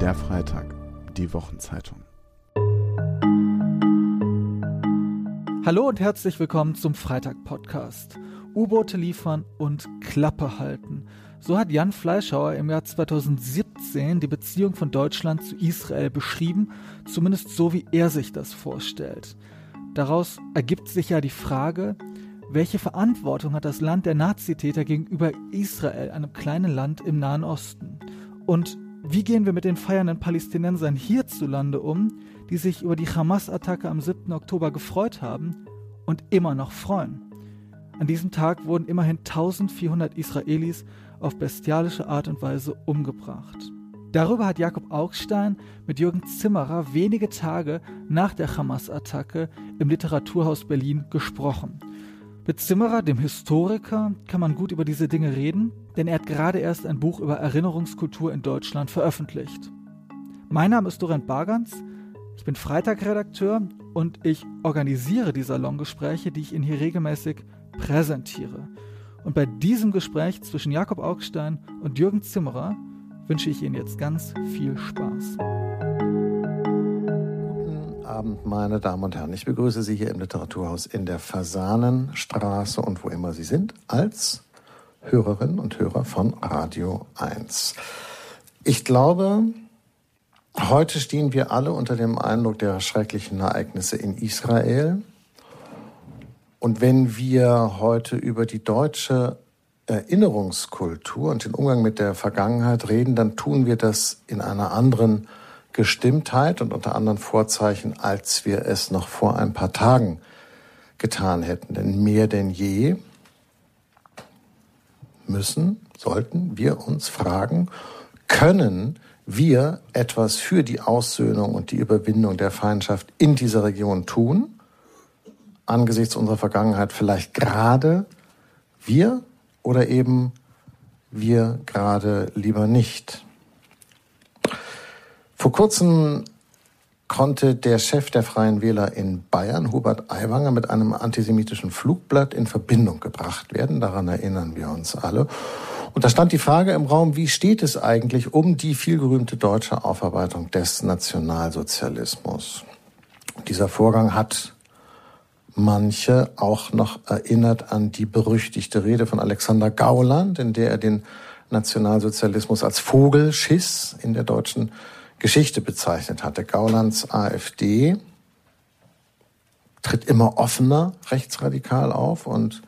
Der Freitag, die Wochenzeitung. Hallo und herzlich willkommen zum Freitag-Podcast. U-Boote liefern und Klappe halten. So hat Jan Fleischhauer im Jahr 2017 die Beziehung von Deutschland zu Israel beschrieben, zumindest so wie er sich das vorstellt. Daraus ergibt sich ja die Frage, welche Verantwortung hat das Land der Nazitäter gegenüber Israel, einem kleinen Land im Nahen Osten? Und wie gehen wir mit den feiernden Palästinensern hierzulande um, die sich über die Hamas-Attacke am 7. Oktober gefreut haben und immer noch freuen? An diesem Tag wurden immerhin 1400 Israelis auf bestialische Art und Weise umgebracht. Darüber hat Jakob Augstein mit Jürgen Zimmerer wenige Tage nach der Hamas-Attacke im Literaturhaus Berlin gesprochen. Mit Zimmerer, dem Historiker, kann man gut über diese Dinge reden, denn er hat gerade erst ein Buch über Erinnerungskultur in Deutschland veröffentlicht. Mein Name ist Dorent Bargans, ich bin Freitagredakteur und ich organisiere die Salongespräche, die ich Ihnen hier regelmäßig präsentiere. Und bei diesem Gespräch zwischen Jakob Augstein und Jürgen Zimmerer wünsche ich Ihnen jetzt ganz viel Spaß. Guten Abend, meine Damen und Herren. Ich begrüße Sie hier im Literaturhaus in der Fasanenstraße und wo immer Sie sind, als Hörerinnen und Hörer von Radio 1. Ich glaube, heute stehen wir alle unter dem Eindruck der schrecklichen Ereignisse in Israel und wenn wir heute über die deutsche Erinnerungskultur und den Umgang mit der Vergangenheit reden, dann tun wir das in einer anderen Gestimmtheit und unter anderen Vorzeichen, als wir es noch vor ein paar Tagen getan hätten. Denn mehr denn je müssen, sollten wir uns fragen, können wir etwas für die Aussöhnung und die Überwindung der Feindschaft in dieser Region tun? angesichts unserer Vergangenheit vielleicht gerade wir oder eben wir gerade lieber nicht. Vor kurzem konnte der Chef der Freien Wähler in Bayern, Hubert Aiwanger, mit einem antisemitischen Flugblatt in Verbindung gebracht werden. Daran erinnern wir uns alle. Und da stand die Frage im Raum, wie steht es eigentlich um die vielgerühmte deutsche Aufarbeitung des Nationalsozialismus? Dieser Vorgang hat manche auch noch erinnert an die berüchtigte Rede von Alexander Gauland, in der er den Nationalsozialismus als Vogelschiss in der deutschen Geschichte bezeichnet hatte. Gaulands AfD tritt immer offener rechtsradikal auf und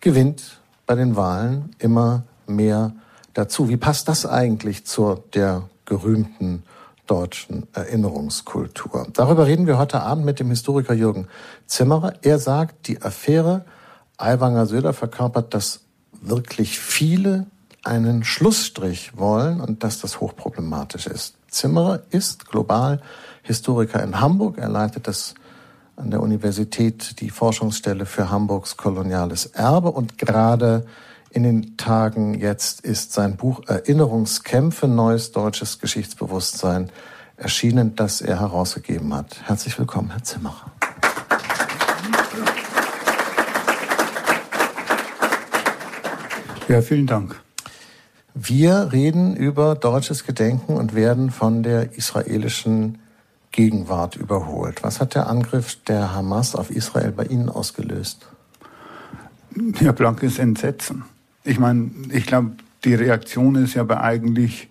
gewinnt bei den Wahlen immer mehr dazu. Wie passt das eigentlich zur der gerühmten deutschen Erinnerungskultur. Darüber reden wir heute Abend mit dem Historiker Jürgen Zimmerer. Er sagt, die Affäre Aiwanger Söder verkörpert, dass wirklich viele einen Schlussstrich wollen und dass das hochproblematisch ist. Zimmerer ist global Historiker in Hamburg. Er leitet das an der Universität die Forschungsstelle für Hamburgs koloniales Erbe und gerade in den Tagen jetzt ist sein Buch Erinnerungskämpfe, neues deutsches Geschichtsbewusstsein erschienen, das er herausgegeben hat. Herzlich willkommen, Herr Zimmerer. Ja, vielen Dank. Wir reden über deutsches Gedenken und werden von der israelischen Gegenwart überholt. Was hat der Angriff der Hamas auf Israel bei Ihnen ausgelöst? Ja, blankes Entsetzen. Ich meine, ich glaube, die Reaktion ist ja bei eigentlich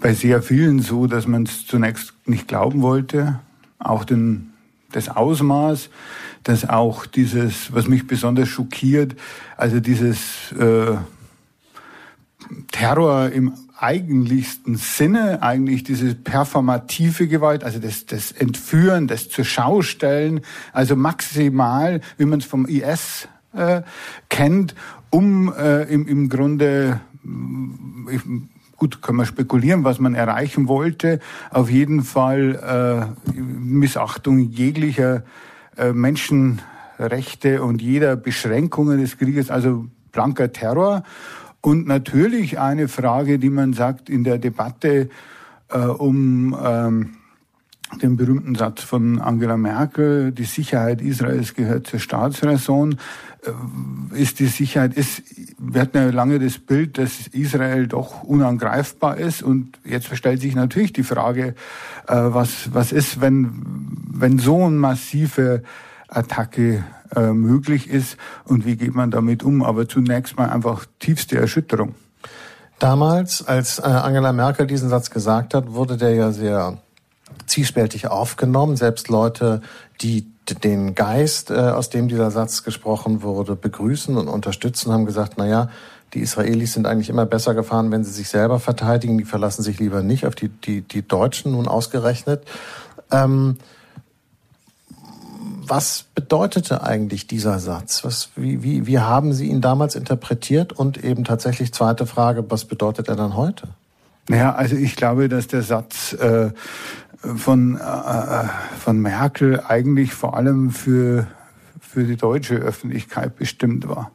bei sehr vielen so, dass man es zunächst nicht glauben wollte, auch den, das Ausmaß, dass auch dieses, was mich besonders schockiert, also dieses äh, Terror im eigentlichsten Sinne, eigentlich diese performative Gewalt, also das, das Entführen, das zur Schaustellen, also maximal, wie man es vom IS äh, kennt um äh, im, im Grunde, ich, gut, kann man spekulieren, was man erreichen wollte. Auf jeden Fall äh, Missachtung jeglicher äh, Menschenrechte und jeder Beschränkungen des Krieges, also blanker Terror. Und natürlich eine Frage, die man sagt in der Debatte äh, um ähm, den berühmten Satz von Angela Merkel, die Sicherheit Israels gehört zur Staatsräson, äh, ist die Sicherheit, ist, wir hatten ja lange das Bild, dass Israel doch unangreifbar ist. Und jetzt stellt sich natürlich die Frage, äh, was, was ist, wenn, wenn so eine massive Attacke äh, möglich ist und wie geht man damit um? Aber zunächst mal einfach tiefste Erschütterung. Damals, als Angela Merkel diesen Satz gesagt hat, wurde der ja sehr zwiespältig aufgenommen. Selbst Leute, die den Geist, äh, aus dem dieser Satz gesprochen wurde, begrüßen und unterstützen, haben gesagt, na ja, die Israelis sind eigentlich immer besser gefahren, wenn sie sich selber verteidigen. Die verlassen sich lieber nicht auf die, die, die Deutschen nun ausgerechnet. Ähm, was bedeutete eigentlich dieser Satz? Was, wie, wie, wie haben Sie ihn damals interpretiert? Und eben tatsächlich zweite Frage, was bedeutet er dann heute? Naja, also ich glaube, dass der Satz äh, von, äh, von Merkel eigentlich vor allem für, für die deutsche Öffentlichkeit bestimmt war.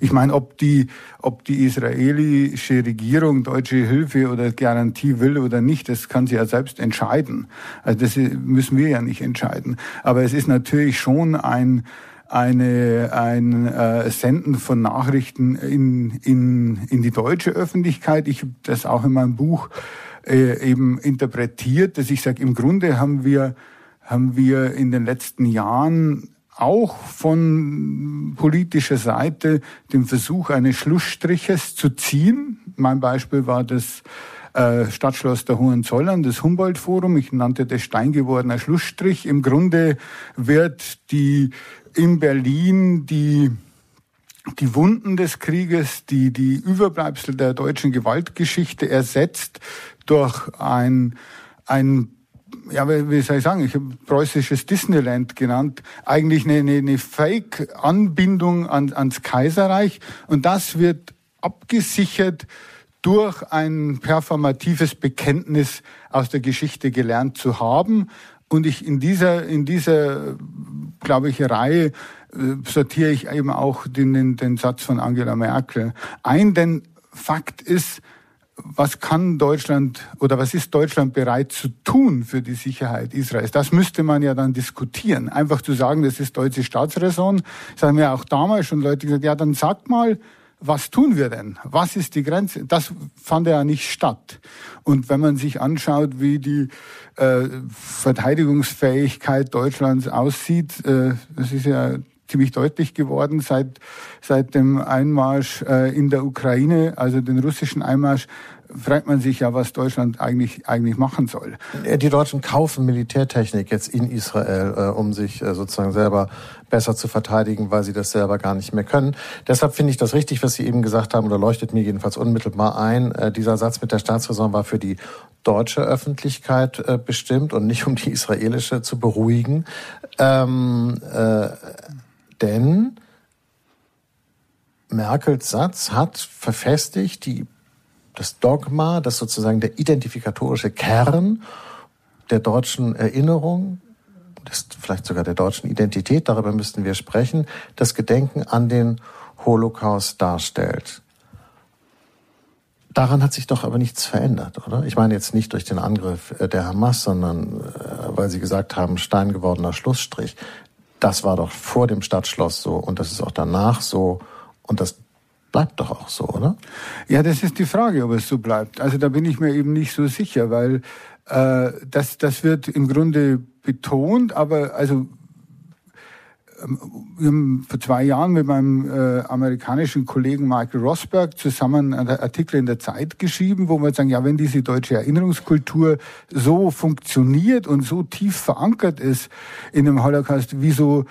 Ich meine, ob die, ob die israelische Regierung deutsche Hilfe oder Garantie will oder nicht, das kann sie ja selbst entscheiden. Also das müssen wir ja nicht entscheiden. Aber es ist natürlich schon ein, eine, ein äh, Senden von Nachrichten in, in, in die deutsche Öffentlichkeit. Ich habe das auch in meinem Buch äh, eben interpretiert, dass ich sage, im Grunde haben wir, haben wir in den letzten Jahren auch von politischer Seite den Versuch eines Schlussstriches zu ziehen. Mein Beispiel war das äh, Stadtschloss der Hohenzollern, das Humboldt-Forum. Ich nannte das steingewordener Schlussstrich. Im Grunde wird die in Berlin die die Wunden des Krieges, die, die Überbleibsel der deutschen Gewaltgeschichte ersetzt durch ein, ein ja, wie soll ich sagen, ich habe preußisches Disneyland genannt, eigentlich eine, eine, eine Fake-Anbindung an, ans Kaiserreich. Und das wird abgesichert durch ein performatives Bekenntnis aus der Geschichte gelernt zu haben. Und ich in dieser, in dieser, glaube ich, Reihe äh, sortiere ich eben auch den, den, den Satz von Angela Merkel ein, denn Fakt ist, was kann Deutschland oder was ist Deutschland bereit zu tun für die Sicherheit Israels? Das müsste man ja dann diskutieren. Einfach zu sagen, das ist deutsche Staatsräson, das haben ja auch damals schon Leute gesagt, ja, dann sagt mal, was tun wir denn? Was ist die Grenze? Das fand ja nicht statt. Und wenn man sich anschaut, wie die äh, Verteidigungsfähigkeit Deutschlands aussieht, äh, das ist ja ziemlich deutlich geworden seit, seit dem Einmarsch äh, in der Ukraine, also den russischen Einmarsch, fragt man sich ja, was Deutschland eigentlich, eigentlich machen soll. Die Deutschen kaufen Militärtechnik jetzt in Israel, äh, um sich äh, sozusagen selber besser zu verteidigen, weil sie das selber gar nicht mehr können. Deshalb finde ich das richtig, was Sie eben gesagt haben, oder leuchtet mir jedenfalls unmittelbar ein. Dieser Satz mit der Staatsräson war für die deutsche Öffentlichkeit bestimmt und nicht um die israelische zu beruhigen. Ähm, äh, denn Merkels Satz hat verfestigt die, das Dogma, das sozusagen der identifikatorische Kern der deutschen Erinnerung, vielleicht sogar der deutschen Identität, darüber müssten wir sprechen, das Gedenken an den Holocaust darstellt. Daran hat sich doch aber nichts verändert, oder? Ich meine jetzt nicht durch den Angriff äh, der Hamas, sondern äh, weil Sie gesagt haben, stein gewordener Schlussstrich das war doch vor dem Stadtschloss so und das ist auch danach so und das bleibt doch auch so, oder? Ja, das ist die Frage, ob es so bleibt. Also da bin ich mir eben nicht so sicher, weil äh, das, das wird im Grunde betont, aber also wir haben vor zwei Jahren mit meinem äh, amerikanischen Kollegen Michael Rosberg zusammen einen Artikel in der Zeit geschrieben, wo wir sagen, ja, wenn diese deutsche Erinnerungskultur so funktioniert und so tief verankert ist in dem Holocaust, wieso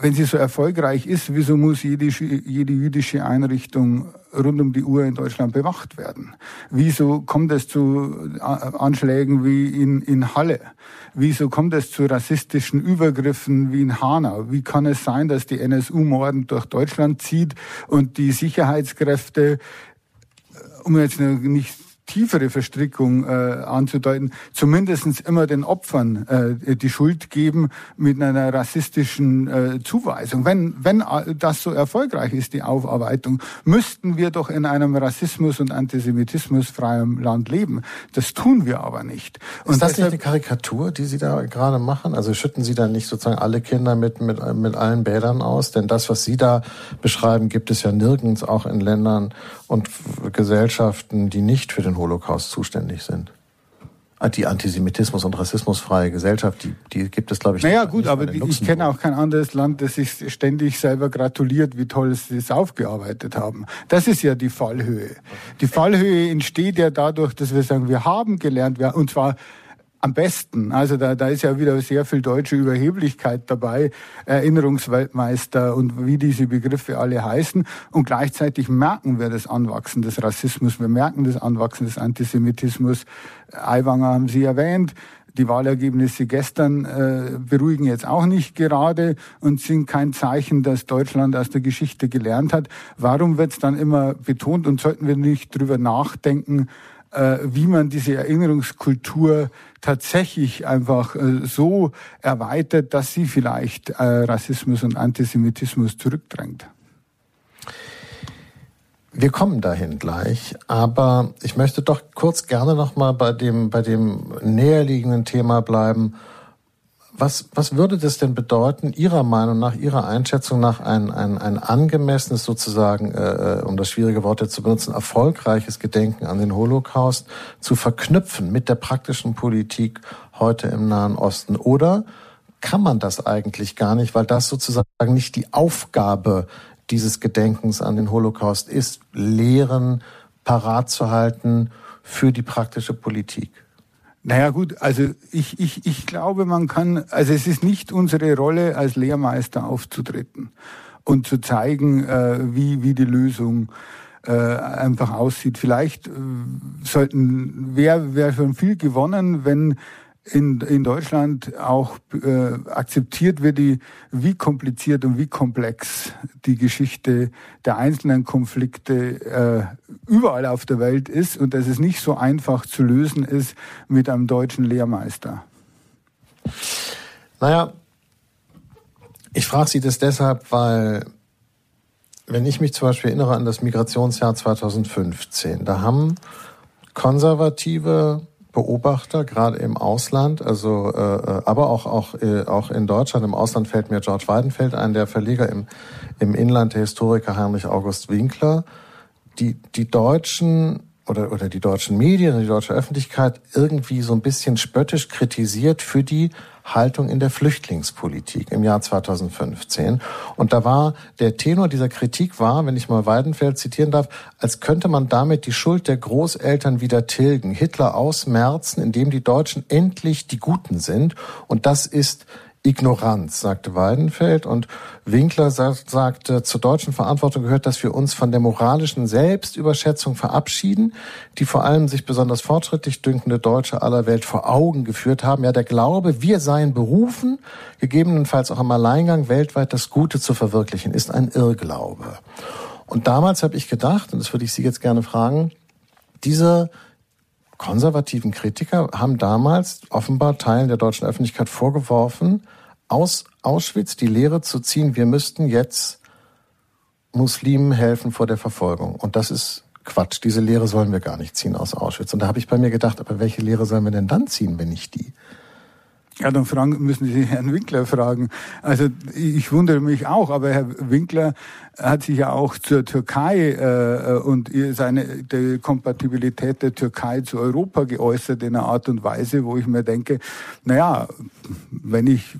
wenn sie so erfolgreich ist, wieso muss jede, jede jüdische Einrichtung rund um die Uhr in Deutschland bewacht werden? Wieso kommt es zu äh, Anschlägen wie in, in Halle? Wieso kommt es zu rassistischen Übergriffen wie in Hanau? Wie kann es sein, dass die NSU mordend durch Deutschland zieht und die Sicherheitskräfte, um jetzt nicht tiefere Verstrickung äh, anzudeuten, zumindestens immer den Opfern äh, die Schuld geben mit einer rassistischen äh, Zuweisung. Wenn, wenn das so erfolgreich ist, die Aufarbeitung, müssten wir doch in einem Rassismus und Antisemitismus freiem Land leben. Das tun wir aber nicht. Und ist das deshalb, nicht eine Karikatur, die Sie da gerade machen? Also schütten Sie da nicht sozusagen alle Kinder mit, mit, mit allen Bädern aus? Denn das, was Sie da beschreiben, gibt es ja nirgends, auch in Ländern und Gesellschaften, die nicht für den Holocaust zuständig sind. Die Antisemitismus- und rassismusfreie Gesellschaft, die, die gibt es, glaube ich, Naja, gut, aber die, ich kenne auch kein anderes Land, das sich ständig selber gratuliert, wie toll sie es aufgearbeitet haben. Das ist ja die Fallhöhe. Die Fallhöhe entsteht ja dadurch, dass wir sagen, wir haben gelernt, und zwar am besten. Also da, da ist ja wieder sehr viel deutsche Überheblichkeit dabei, Erinnerungsweltmeister und wie diese Begriffe alle heißen. Und gleichzeitig merken wir das Anwachsen des Rassismus, wir merken das Anwachsen des Antisemitismus. Aiwanger haben Sie erwähnt. Die Wahlergebnisse gestern äh, beruhigen jetzt auch nicht gerade und sind kein Zeichen, dass Deutschland aus der Geschichte gelernt hat. Warum wird es dann immer betont und sollten wir nicht drüber nachdenken, wie man diese Erinnerungskultur tatsächlich einfach äh, so erweitert, dass sie vielleicht äh, Rassismus und Antisemitismus zurückdrängt. Wir kommen dahin gleich, aber ich möchte doch kurz gerne noch mal bei dem bei dem näherliegenden Thema bleiben was, was würde das denn bedeuten, Ihrer Meinung nach, Ihrer Einschätzung nach, ein, ein, ein angemessenes, sozusagen, äh, äh, um das schwierige Wort jetzt zu benutzen, erfolgreiches Gedenken an den Holocaust zu verknüpfen mit der praktischen Politik heute im Nahen Osten? Oder kann man das eigentlich gar nicht, weil das sozusagen nicht die Aufgabe dieses Gedenkens an den Holocaust ist, Lehren parat zu halten für die praktische Politik? Naja gut, also ich, ich, ich glaube, man kann, also es ist nicht unsere Rolle als Lehrmeister aufzutreten und zu zeigen, äh, wie, wie die Lösung äh, einfach aussieht. Vielleicht äh, sollten, wäre wär schon viel gewonnen, wenn in, in Deutschland auch äh, akzeptiert wird, die, wie kompliziert und wie komplex die Geschichte der einzelnen Konflikte äh, überall auf der Welt ist und dass es nicht so einfach zu lösen ist mit einem deutschen Lehrmeister. Naja, ich frage Sie das deshalb, weil wenn ich mich zum Beispiel erinnere an das Migrationsjahr 2015, da haben konservative Beobachter, gerade im Ausland, also äh, äh, aber auch auch äh, auch in Deutschland. Im Ausland fällt mir George Weidenfeld ein, der Verleger im im Inland, der Historiker Heinrich August Winkler. Die die Deutschen oder, oder die deutschen Medien, die deutsche Öffentlichkeit irgendwie so ein bisschen spöttisch kritisiert für die Haltung in der Flüchtlingspolitik im Jahr 2015. Und da war der Tenor dieser Kritik war, wenn ich mal Weidenfeld zitieren darf, als könnte man damit die Schuld der Großeltern wieder tilgen, Hitler ausmerzen, indem die Deutschen endlich die Guten sind. Und das ist Ignoranz, sagte Weidenfeld. Und Winkler sagt, sagte, zur deutschen Verantwortung gehört, dass wir uns von der moralischen Selbstüberschätzung verabschieden, die vor allem sich besonders fortschrittlich dünkende Deutsche aller Welt vor Augen geführt haben. Ja, der Glaube, wir seien berufen, gegebenenfalls auch im Alleingang weltweit das Gute zu verwirklichen, ist ein Irrglaube. Und damals habe ich gedacht, und das würde ich Sie jetzt gerne fragen, diese konservativen Kritiker haben damals offenbar Teilen der deutschen Öffentlichkeit vorgeworfen, aus Auschwitz die Lehre zu ziehen, wir müssten jetzt Muslimen helfen vor der Verfolgung. Und das ist Quatsch. Diese Lehre sollen wir gar nicht ziehen aus Auschwitz. Und da habe ich bei mir gedacht, aber welche Lehre sollen wir denn dann ziehen, wenn nicht die? Ja, dann fragen, müssen Sie Herrn Winkler fragen. Also ich wundere mich auch, aber Herr Winkler hat sich ja auch zur Türkei äh, und seine die Kompatibilität der Türkei zu Europa geäußert in einer Art und Weise, wo ich mir denke, naja, wenn ich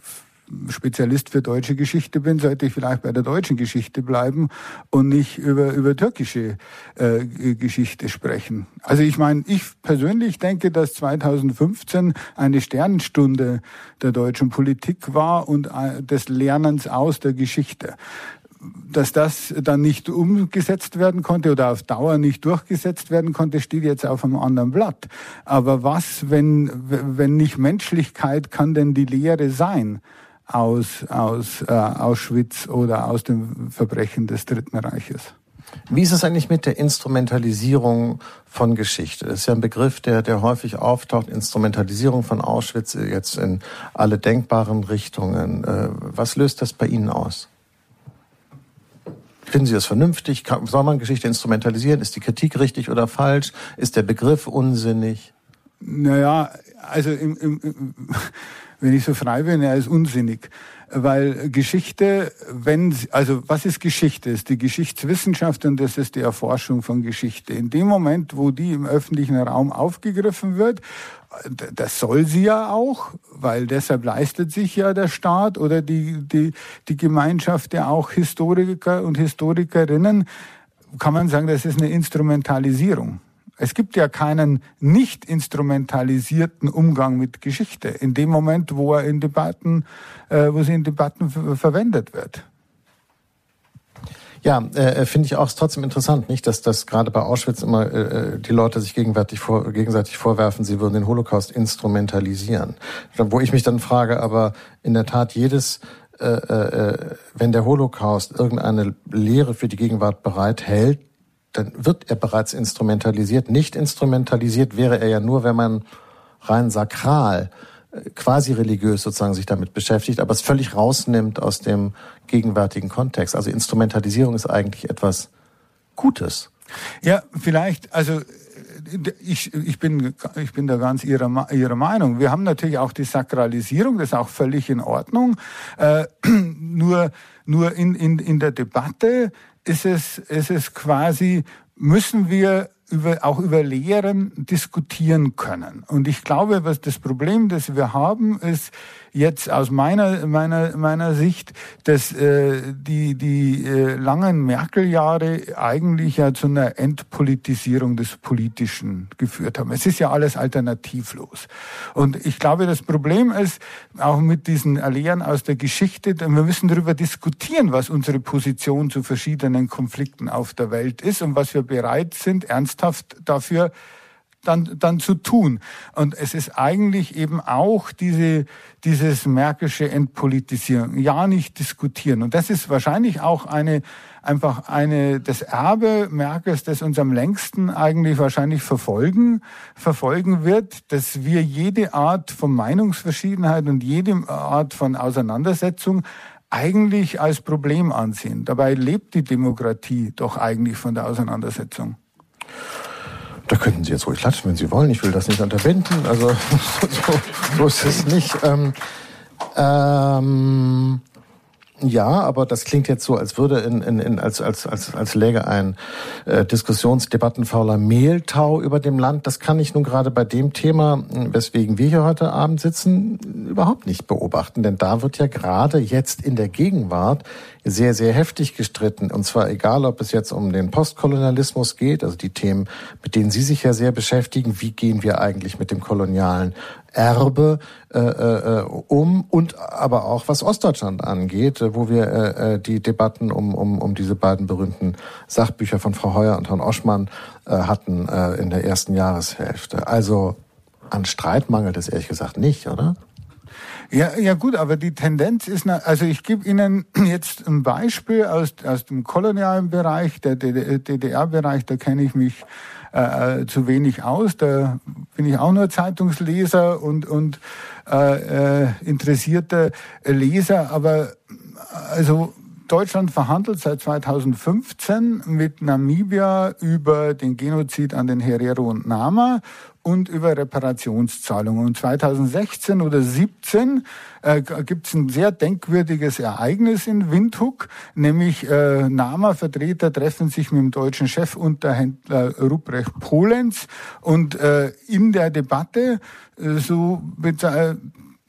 Spezialist für deutsche Geschichte bin, sollte ich vielleicht bei der deutschen Geschichte bleiben und nicht über, über türkische äh, Geschichte sprechen. Also ich meine, ich persönlich denke, dass 2015 eine Sternenstunde der deutschen Politik war und äh, des Lernens aus der Geschichte dass das dann nicht umgesetzt werden konnte oder auf Dauer nicht durchgesetzt werden konnte, steht jetzt auf einem anderen Blatt. Aber was, wenn, wenn nicht Menschlichkeit kann denn die Lehre sein? Aus, aus äh, Auschwitz oder aus dem Verbrechen des Dritten Reiches. Wie ist es eigentlich mit der Instrumentalisierung von Geschichte? Das ist ja ein Begriff, der, der häufig auftaucht. Instrumentalisierung von Auschwitz jetzt in alle denkbaren Richtungen. Äh, was löst das bei Ihnen aus? Finden Sie das vernünftig? Soll man Geschichte instrumentalisieren? Ist die Kritik richtig oder falsch? Ist der Begriff unsinnig? Naja, also im, im, wenn ich so frei bin, er ist unsinnig weil Geschichte, wenn, also was ist Geschichte? Ist die Geschichtswissenschaft und das ist die Erforschung von Geschichte. In dem Moment, wo die im öffentlichen Raum aufgegriffen wird, das soll sie ja auch, weil deshalb leistet sich ja der Staat oder die, die, die Gemeinschaft ja auch Historiker und Historikerinnen, kann man sagen, das ist eine Instrumentalisierung. Es gibt ja keinen nicht instrumentalisierten Umgang mit Geschichte in dem Moment, wo er in Debatten, äh, wo sie in Debatten verwendet wird. Ja, äh, finde ich auch trotzdem interessant, nicht, dass das gerade bei Auschwitz immer äh, äh, die Leute sich gegenwärtig vor, gegenseitig vorwerfen, sie würden den Holocaust instrumentalisieren. Wo ich mich dann frage, aber in der Tat jedes äh, äh, wenn der Holocaust irgendeine Lehre für die Gegenwart bereithält, dann wird er bereits instrumentalisiert. Nicht instrumentalisiert wäre er ja nur, wenn man rein sakral, äh, quasi religiös sozusagen sich damit beschäftigt, aber es völlig rausnimmt aus dem gegenwärtigen Kontext. Also Instrumentalisierung ist eigentlich etwas Gutes. Ja, vielleicht, also ich, ich, bin, ich bin da ganz ihrer, ihrer Meinung. Wir haben natürlich auch die Sakralisierung, das ist auch völlig in Ordnung. Äh, nur nur in, in, in der Debatte ist es, ist es quasi, müssen wir über, auch über Lehren diskutieren können. Und ich glaube, was das Problem, das wir haben, ist jetzt aus meiner, meiner, meiner Sicht, dass äh, die, die äh, langen Merkel-Jahre eigentlich ja zu einer Entpolitisierung des Politischen geführt haben. Es ist ja alles alternativlos. Und ich glaube, das Problem ist, auch mit diesen Lehren aus der Geschichte, wir müssen darüber diskutieren, was unsere Position zu verschiedenen Konflikten auf der Welt ist und was wir bereit sind, ernsthaft dafür dann, dann zu tun. Und es ist eigentlich eben auch diese, dieses märkische Entpolitisieren, ja nicht diskutieren. Und das ist wahrscheinlich auch eine, einfach eine, das Erbe Merkels, das uns am längsten eigentlich wahrscheinlich verfolgen, verfolgen wird, dass wir jede Art von Meinungsverschiedenheit und jede Art von Auseinandersetzung eigentlich als Problem ansehen. Dabei lebt die Demokratie doch eigentlich von der Auseinandersetzung. Da könnten Sie jetzt ruhig klatschen, wenn Sie wollen. Ich will das nicht unterbinden. Also so, so ist es nicht. Ähm, ähm, ja, aber das klingt jetzt so, als würde in, in, in als als als als läge ein äh, diskussionsdebattenfauler Mehltau über dem Land. Das kann ich nun gerade bei dem Thema, weswegen wir hier heute Abend sitzen, überhaupt nicht beobachten, denn da wird ja gerade jetzt in der Gegenwart sehr, sehr heftig gestritten. Und zwar egal, ob es jetzt um den Postkolonialismus geht, also die Themen, mit denen Sie sich ja sehr beschäftigen. Wie gehen wir eigentlich mit dem kolonialen Erbe äh, äh, um und aber auch was Ostdeutschland angeht, wo wir äh, äh, die Debatten um, um, um diese beiden berühmten Sachbücher von Frau Heuer und Herrn Oschmann äh, hatten äh, in der ersten Jahreshälfte. Also an Streit mangelt es ehrlich gesagt nicht, oder? Ja, ja gut, aber die Tendenz ist, also ich gebe Ihnen jetzt ein Beispiel aus, aus dem kolonialen Bereich, der DDR-Bereich, da kenne ich mich äh, äh, zu wenig aus. Da bin ich auch nur Zeitungsleser und, und äh, äh, interessierter Leser, aber also Deutschland verhandelt seit 2015 mit Namibia über den Genozid an den Herero und Nama und über Reparationszahlungen. Und 2016 oder 17 äh, gibt es ein sehr denkwürdiges Ereignis in Windhoek, nämlich äh, NAMA-Vertreter treffen sich mit dem deutschen Chefunterhändler Ruprecht Polenz und äh, in der Debatte äh, so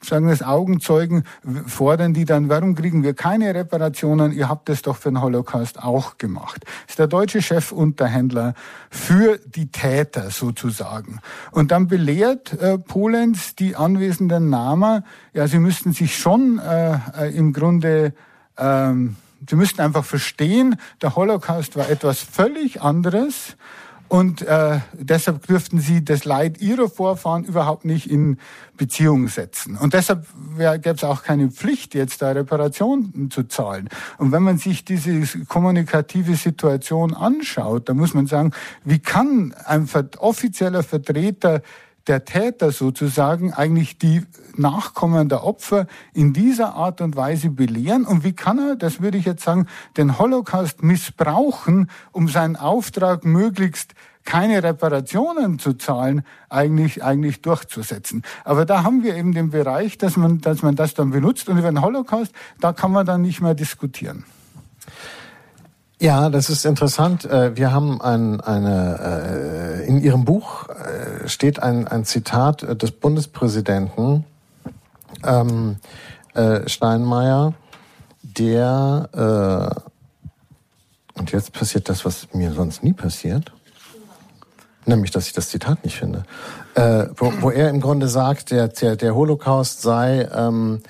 sagen das Augenzeugen, fordern die dann, warum kriegen wir keine Reparationen? Ihr habt es doch für den Holocaust auch gemacht. Das ist der deutsche Chefunterhändler für die Täter sozusagen. Und dann belehrt äh, Polenz die anwesenden Nama, ja, sie müssten sich schon äh, äh, im Grunde ähm, Sie müssten einfach verstehen, der Holocaust war etwas völlig anderes und äh, deshalb dürften sie das Leid ihrer Vorfahren überhaupt nicht in Beziehung setzen. Und deshalb gäbe es auch keine Pflicht, jetzt da Reparationen zu zahlen. Und wenn man sich diese kommunikative Situation anschaut, dann muss man sagen, wie kann ein offizieller Vertreter der Täter sozusagen eigentlich die Nachkommen der Opfer in dieser Art und Weise belehren? Und wie kann er, das würde ich jetzt sagen, den Holocaust missbrauchen, um seinen Auftrag möglichst keine Reparationen zu zahlen, eigentlich, eigentlich durchzusetzen. Aber da haben wir eben den Bereich, dass man, dass man das dann benutzt. Und über den Holocaust, da kann man dann nicht mehr diskutieren. Ja, das ist interessant. Äh, wir haben ein, eine, äh, in Ihrem Buch äh, steht ein, ein Zitat des Bundespräsidenten ähm, Steinmeier, der, äh, und jetzt passiert das, was mir sonst nie passiert, nämlich, dass ich das Zitat nicht finde, äh, wo, wo er im Grunde sagt, der, der, der Holocaust sei ähm,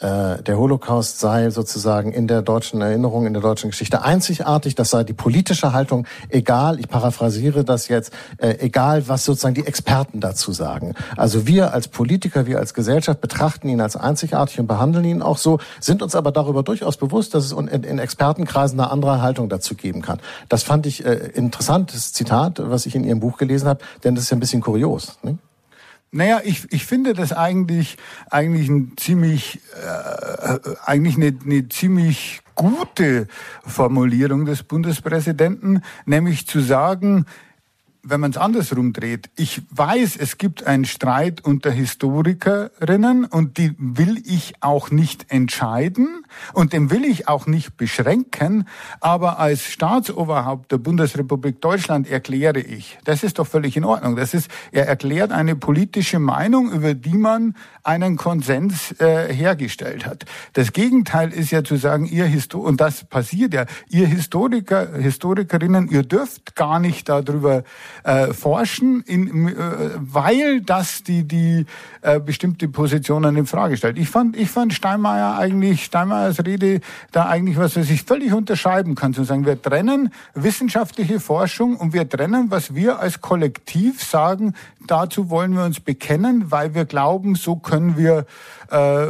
äh, der Holocaust sei sozusagen in der deutschen Erinnerung, in der deutschen Geschichte einzigartig. Das sei die politische Haltung, egal, ich paraphrasiere das jetzt, äh, egal, was sozusagen die Experten dazu sagen. Also wir als Politiker, wir als Gesellschaft betrachten ihn als einzigartig und behandeln ihn auch so, sind uns aber darüber durchaus bewusst, dass es in, Expertenkreisen eine andere Haltung dazu geben kann. Das fand ich äh, interessantes Zitat, was ich in Ihrem Buch gelesen habe, denn das ist ja ein bisschen kurios. Ne? Naja, ich, ich finde das eigentlich, eigentlich ein ziemlich, äh, eigentlich eine, eine ziemlich gute Formulierung des Bundespräsidenten, nämlich zu sagen, wenn man es andersrum dreht, ich weiß, es gibt einen Streit unter Historikerinnen und die will ich auch nicht entscheiden und den will ich auch nicht beschränken, aber als Staatsoberhaupt der Bundesrepublik Deutschland erkläre ich, das ist doch völlig in Ordnung, das ist, er erklärt eine politische Meinung, über die man einen Konsens äh, hergestellt hat. Das Gegenteil ist ja zu sagen, ihr Histor und das passiert ja, ihr Historiker, Historikerinnen, ihr dürft gar nicht darüber äh, forschen, in, äh, weil das die, die äh, bestimmte Positionen in Frage stellt. Ich fand, ich fand Steinmeier eigentlich, Steinmeiers Rede da eigentlich was, was ich völlig unterschreiben kann, zu sagen, wir trennen wissenschaftliche Forschung und wir trennen, was wir als Kollektiv sagen, dazu wollen wir uns bekennen, weil wir glauben, so können wir äh,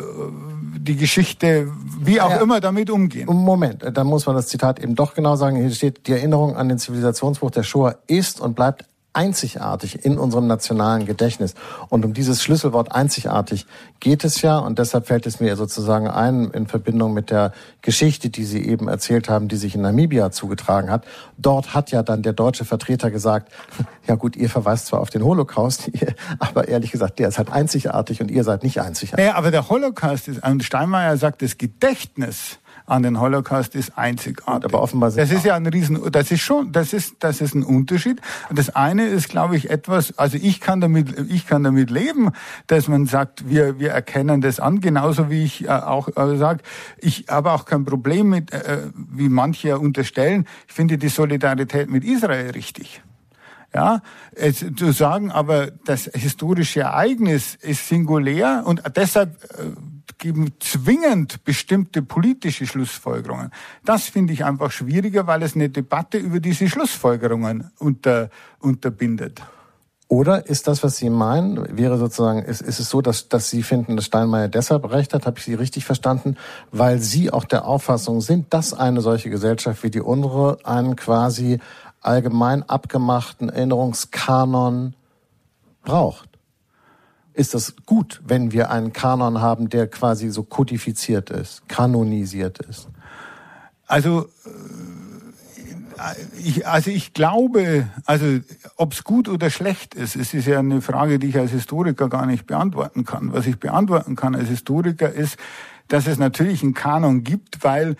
die Geschichte, wie auch ja. immer, damit umgehen. Moment, da muss man das Zitat eben doch genau sagen. Hier steht, die Erinnerung an den Zivilisationsbruch der Shoah ist und bleibt einzigartig in unserem nationalen Gedächtnis. Und um dieses Schlüsselwort einzigartig geht es ja. Und deshalb fällt es mir sozusagen ein in Verbindung mit der Geschichte, die Sie eben erzählt haben, die sich in Namibia zugetragen hat. Dort hat ja dann der deutsche Vertreter gesagt, ja gut, ihr verweist zwar auf den Holocaust, aber ehrlich gesagt, der ist halt einzigartig und ihr seid nicht einzigartig. Naja, aber der Holocaust ist, und Steinmeier sagt, das Gedächtnis an den Holocaust ist einzigartig. Aber offenbar das ist ja ein Riesen, das ist schon, das ist, das ist ein Unterschied. Das eine ist, glaube ich, etwas, also ich kann damit, ich kann damit leben, dass man sagt, wir, wir erkennen das an, genauso wie ich äh, auch äh, sage, ich habe auch kein Problem mit, äh, wie manche unterstellen, ich finde die Solidarität mit Israel richtig. Ja, es, zu sagen, aber das historische Ereignis ist singulär und deshalb äh, geben zwingend bestimmte politische Schlussfolgerungen. Das finde ich einfach schwieriger, weil es eine Debatte über diese Schlussfolgerungen unter, unterbindet. Oder ist das, was Sie meinen, wäre sozusagen, ist, ist es so, dass, dass Sie finden, dass Steinmeier deshalb recht hat, habe ich Sie richtig verstanden, weil Sie auch der Auffassung sind, dass eine solche Gesellschaft wie die unsere einen quasi allgemein abgemachten Erinnerungskanon braucht? Ist das gut, wenn wir einen Kanon haben, der quasi so kodifiziert ist, kanonisiert ist? Also äh, ich, also ich glaube, also ob es gut oder schlecht ist, es ist ja eine Frage, die ich als Historiker gar nicht beantworten kann. Was ich beantworten kann als Historiker ist, dass es natürlich einen Kanon gibt, weil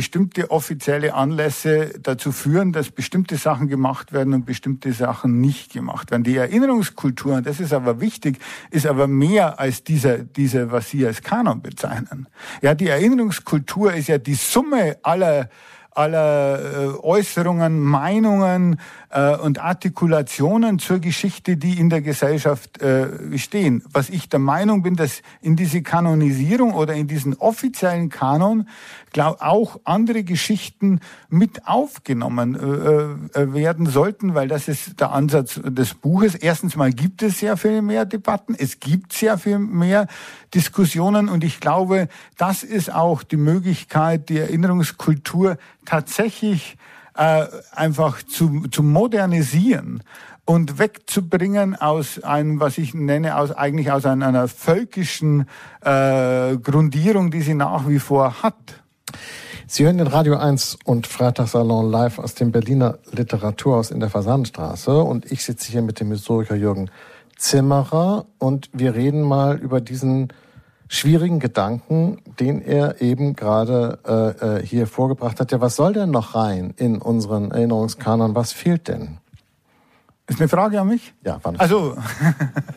bestimmte offizielle Anlässe dazu führen, dass bestimmte Sachen gemacht werden und bestimmte Sachen nicht gemacht werden. Die Erinnerungskultur, das ist aber wichtig, ist aber mehr als dieser, dieser, was Sie als Kanon bezeichnen. Ja, die Erinnerungskultur ist ja die Summe aller aller äh, Äußerungen, Meinungen äh, und Artikulationen zur Geschichte, die in der Gesellschaft äh, stehen. Was ich der Meinung bin, dass in diese Kanonisierung oder in diesen offiziellen Kanon auch andere Geschichten mit aufgenommen werden sollten, weil das ist der Ansatz des Buches. Erstens mal gibt es sehr viel mehr Debatten, es gibt sehr viel mehr Diskussionen und ich glaube, das ist auch die Möglichkeit, die Erinnerungskultur tatsächlich äh, einfach zu, zu modernisieren und wegzubringen aus einem, was ich nenne, aus eigentlich aus einer, einer völkischen äh, Grundierung, die sie nach wie vor hat. Sie hören den Radio 1 und Freitagssalon live aus dem Berliner Literaturhaus in der Fasanstraße und ich sitze hier mit dem Historiker Jürgen Zimmerer und wir reden mal über diesen schwierigen Gedanken, den er eben gerade äh, äh, hier vorgebracht hat. Ja, was soll denn noch rein in unseren Erinnerungskanon? Was fehlt denn? Ist eine Frage an mich? Ja, eine Also,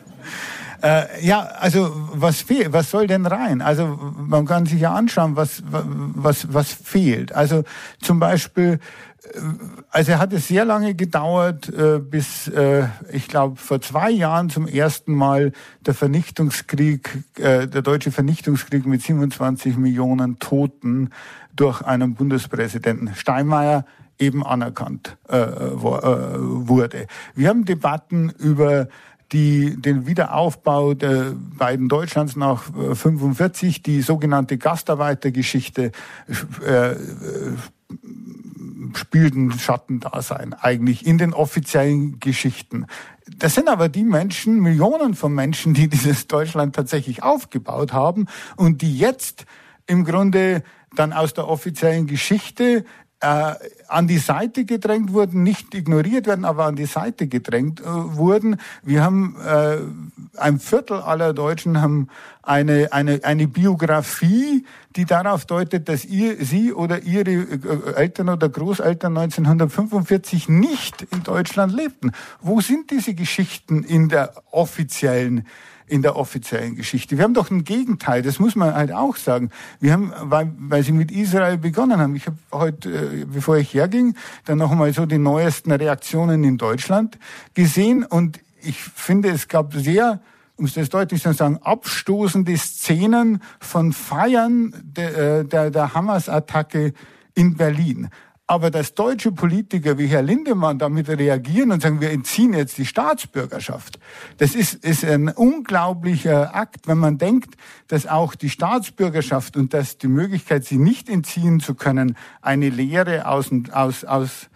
äh, ja, also was fehlt? Was soll denn rein? Also man kann sich ja anschauen, was was was fehlt. Also zum Beispiel also er hat es sehr lange gedauert, äh, bis äh, ich glaube vor zwei Jahren zum ersten Mal der Vernichtungskrieg, äh, der deutsche Vernichtungskrieg mit 27 Millionen Toten durch einen Bundespräsidenten Steinmeier eben anerkannt wurde. Wir haben Debatten über die, den Wiederaufbau der beiden Deutschlands nach 45, die sogenannte Gastarbeitergeschichte spielten Schattendasein eigentlich in den offiziellen Geschichten. Das sind aber die Menschen, Millionen von Menschen, die dieses Deutschland tatsächlich aufgebaut haben und die jetzt im Grunde dann aus der offiziellen Geschichte äh, an die Seite gedrängt wurden, nicht ignoriert werden, aber an die Seite gedrängt äh, wurden. Wir haben äh, ein Viertel aller Deutschen haben eine eine eine Biografie, die darauf deutet, dass ihr sie oder ihre äh, Eltern oder Großeltern 1945 nicht in Deutschland lebten. Wo sind diese Geschichten in der offiziellen in der offiziellen Geschichte. Wir haben doch ein Gegenteil, das muss man halt auch sagen. Wir haben, weil, weil sie mit Israel begonnen haben. Ich habe heute, äh, bevor ich herging, dann noch einmal so die neuesten Reaktionen in Deutschland gesehen und ich finde, es gab sehr um es deutlich zu sagen, abstoßende Szenen von Feiern der, äh, der, der Hamas-Attacke in Berlin. Aber dass deutsche Politiker wie Herr Lindemann damit reagieren und sagen, wir entziehen jetzt die Staatsbürgerschaft, das ist, ist ein unglaublicher Akt, wenn man denkt, dass auch die Staatsbürgerschaft und dass die Möglichkeit, sie nicht entziehen zu können, eine Lehre aus, aus, aus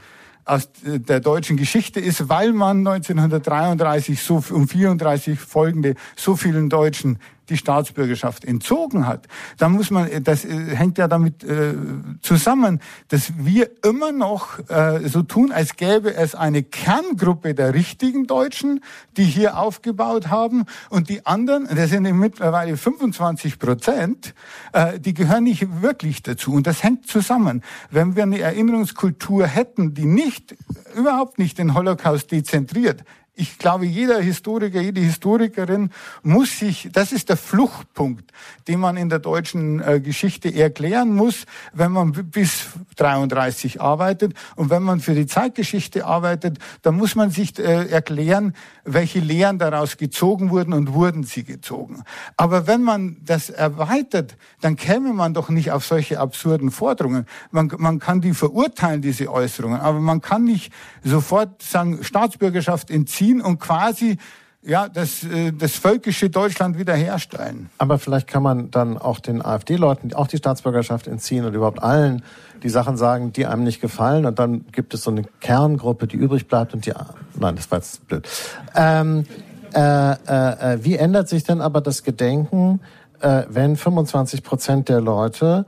aus der deutschen Geschichte ist, weil man 1933 so um 34 folgende so vielen Deutschen die Staatsbürgerschaft entzogen hat, dann muss man, das äh, hängt ja damit äh, zusammen, dass wir immer noch äh, so tun, als gäbe es eine Kerngruppe der richtigen Deutschen, die hier aufgebaut haben und die anderen, das sind mittlerweile 25 Prozent, äh, die gehören nicht wirklich dazu und das hängt zusammen. Wenn wir eine Erinnerungskultur hätten, die nicht, überhaupt nicht den Holocaust dezentriert, ich glaube, jeder Historiker, jede Historikerin muss sich, das ist der Fluchtpunkt, den man in der deutschen äh, Geschichte erklären muss, wenn man bis 33 arbeitet. Und wenn man für die Zeitgeschichte arbeitet, dann muss man sich äh, erklären, welche Lehren daraus gezogen wurden und wurden sie gezogen. Aber wenn man das erweitert, dann käme man doch nicht auf solche absurden Forderungen. Man, man kann die verurteilen, diese Äußerungen, aber man kann nicht sofort sagen, Staatsbürgerschaft entziehen, ziehen und quasi ja, das, äh, das völkische Deutschland wiederherstellen. Aber vielleicht kann man dann auch den AfD-Leuten auch die Staatsbürgerschaft entziehen und überhaupt allen die Sachen sagen, die einem nicht gefallen. Und dann gibt es so eine Kerngruppe, die übrig bleibt und die. Nein, das war jetzt blöd. Ähm, äh, äh, äh wie ändert sich denn aber das Gedenken, äh, wenn 25 Prozent der Leute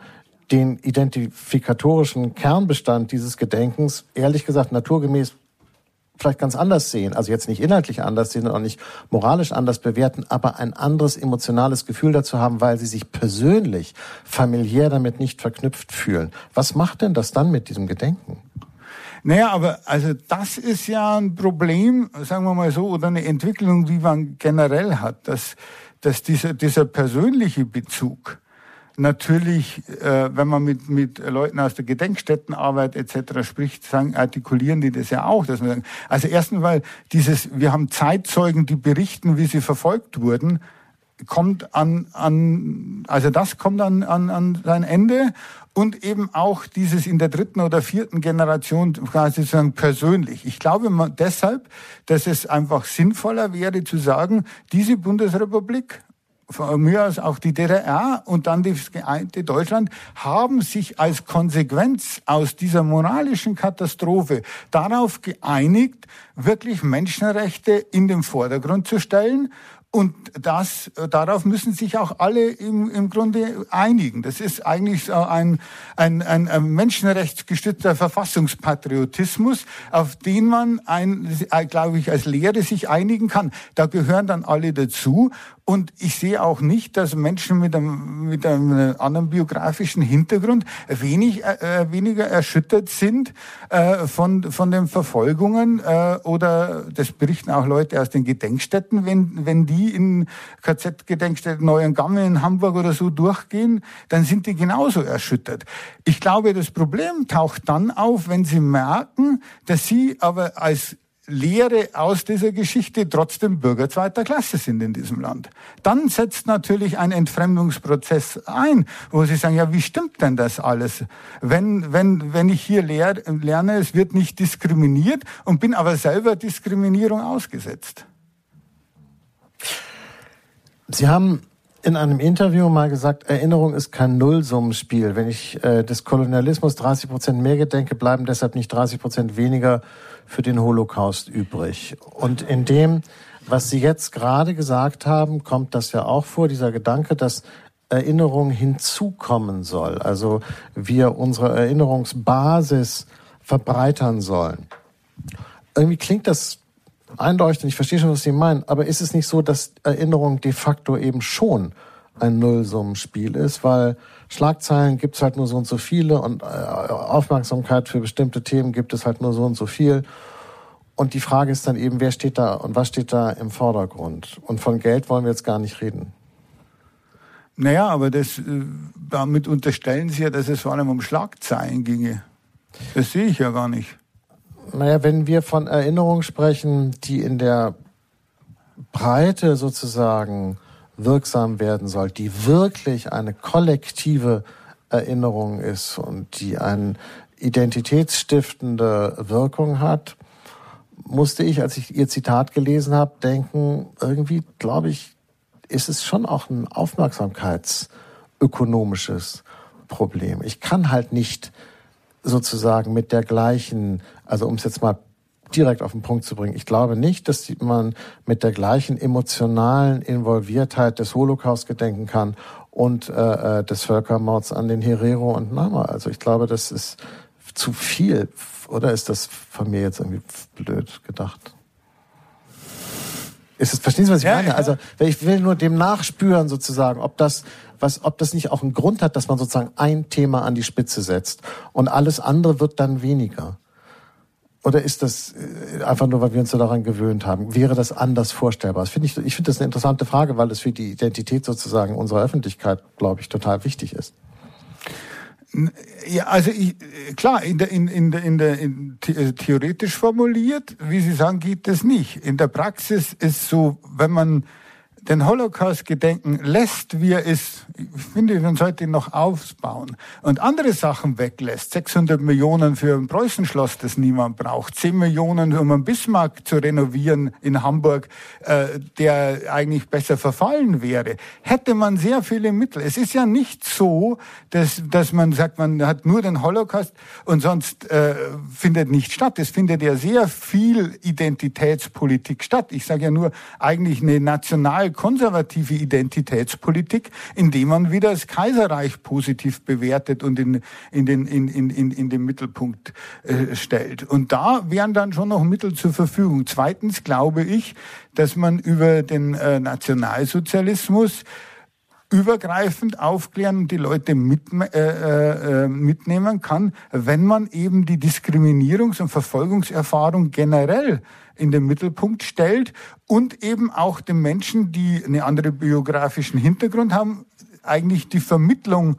den identifikatorischen Kernbestand dieses Gedenkens ehrlich gesagt naturgemäß vielleicht ganz anders sehen, also jetzt nicht inhaltlich anders sehen und auch nicht moralisch anders bewerten, aber ein anderes emotionales Gefühl dazu haben, weil sie sich persönlich, familiär damit nicht verknüpft fühlen. Was macht denn das dann mit diesem Gedenken? Naja, aber also das ist ja ein Problem, sagen wir mal so, oder eine Entwicklung, die man generell hat, dass, dass dieser, dieser persönliche Bezug natürlich, äh, wenn man mit, mit Leuten aus der Gedenkstättenarbeit etc. spricht, sagen, artikulieren die das ja auch. Dass man also erstens, weil dieses, wir haben Zeitzeugen, die berichten, wie sie verfolgt wurden, kommt an, an also das kommt an, an, an sein Ende und eben auch dieses in der dritten oder vierten Generation quasi sozusagen persönlich. Ich glaube deshalb, dass es einfach sinnvoller wäre zu sagen, diese Bundesrepublik von mir aus auch die DDR und dann das geeinte Deutschland haben sich als Konsequenz aus dieser moralischen Katastrophe darauf geeinigt, wirklich Menschenrechte in den Vordergrund zu stellen und das, darauf müssen sich auch alle im, im Grunde einigen. Das ist eigentlich so ein, ein, ein, ein menschenrechtsgestützter Verfassungspatriotismus, auf den man, ein, glaube ich, als Lehre sich einigen kann. Da gehören dann alle dazu. Und ich sehe auch nicht, dass Menschen mit einem, mit einem anderen biografischen Hintergrund wenig, äh, äh weniger erschüttert sind äh, von, von den Verfolgungen äh, oder das berichten auch Leute aus den Gedenkstätten, wenn, wenn die in KZ-Gedenkstätten Neuengamme in Hamburg oder so durchgehen, dann sind die genauso erschüttert. Ich glaube, das Problem taucht dann auf, wenn sie merken, dass sie aber als Lehre aus dieser Geschichte trotzdem Bürger zweiter Klasse sind in diesem Land. Dann setzt natürlich ein Entfremdungsprozess ein, wo sie sagen, ja, wie stimmt denn das alles? Wenn, wenn, wenn ich hier lehr, lerne, es wird nicht diskriminiert und bin aber selber Diskriminierung ausgesetzt. Sie haben in einem Interview mal gesagt, Erinnerung ist kein Nullsummenspiel. Wenn ich äh, des Kolonialismus 30 Prozent mehr gedenke, bleiben deshalb nicht 30 Prozent weniger für den Holocaust übrig. Und in dem, was Sie jetzt gerade gesagt haben, kommt das ja auch vor, dieser Gedanke, dass Erinnerung hinzukommen soll. Also wir unsere Erinnerungsbasis verbreitern sollen. Irgendwie klingt das einleuchtend, ich verstehe schon, was Sie meinen, aber ist es nicht so, dass Erinnerung de facto eben schon ein Nullsummenspiel ist, weil Schlagzeilen gibt es halt nur so und so viele und äh, Aufmerksamkeit für bestimmte Themen gibt es halt nur so und so viel. Und die Frage ist dann eben, wer steht da und was steht da im Vordergrund? Und von Geld wollen wir jetzt gar nicht reden. Naja, aber das, äh, damit unterstellen Sie ja, dass es vor allem um Schlagzeilen ginge. Das sehe ich ja gar nicht. Naja, wenn wir von Erinnerung sprechen, die in der Breite sozusagen wirksam werden soll, die wirklich eine kollektive Erinnerung ist und die eine identitätsstiftende Wirkung hat, musste ich, als ich Ihr Zitat gelesen habe, denken, irgendwie, glaube ich, ist es schon auch ein aufmerksamkeitsökonomisches Problem. Ich kann halt nicht sozusagen mit der gleichen, also um es jetzt mal direkt auf den Punkt zu bringen. Ich glaube nicht, dass man mit der gleichen emotionalen Involviertheit des Holocaust gedenken kann und äh, äh, des Völkermords an den Herero und Nama. Also ich glaube, das ist zu viel. Oder ist das von mir jetzt irgendwie blöd gedacht? Ist es, verstehen Sie, was ich ja, meine? Ja. Also ich will nur dem nachspüren sozusagen, ob das was, ob das nicht auch einen Grund hat, dass man sozusagen ein Thema an die Spitze setzt und alles andere wird dann weniger. Oder ist das äh, einfach nur, weil wir uns so daran gewöhnt haben? Wäre das anders vorstellbar? Das finde ich, ich finde das eine interessante Frage, weil das für die Identität sozusagen unserer Öffentlichkeit, glaube ich, total wichtig ist. Ja, also ich, klar, in der, in, in der, in der in, äh, theoretisch formuliert, wie Sie sagen, geht das nicht. In der Praxis ist so, wenn man den Holocaust gedenken lässt, wie er ist, ich finde, man sollte ihn noch aufbauen und andere Sachen weglässt, 600 Millionen für ein Preußenschloss, das niemand braucht, 10 Millionen, um einen Bismarck zu renovieren in Hamburg, äh, der eigentlich besser verfallen wäre, hätte man sehr viele Mittel. Es ist ja nicht so, dass, dass man sagt, man hat nur den Holocaust und sonst äh, findet nicht statt. Es findet ja sehr viel Identitätspolitik statt. Ich sage ja nur eigentlich eine national konservative Identitätspolitik, indem man wieder das Kaiserreich positiv bewertet und in, in, den, in, in, in, in den Mittelpunkt äh, stellt. Und da wären dann schon noch Mittel zur Verfügung. Zweitens glaube ich, dass man über den äh, Nationalsozialismus übergreifend aufklären und die Leute mit, äh, äh, mitnehmen kann, wenn man eben die Diskriminierungs- und Verfolgungserfahrung generell in den Mittelpunkt stellt und eben auch den Menschen, die einen anderen biografischen Hintergrund haben, eigentlich die Vermittlung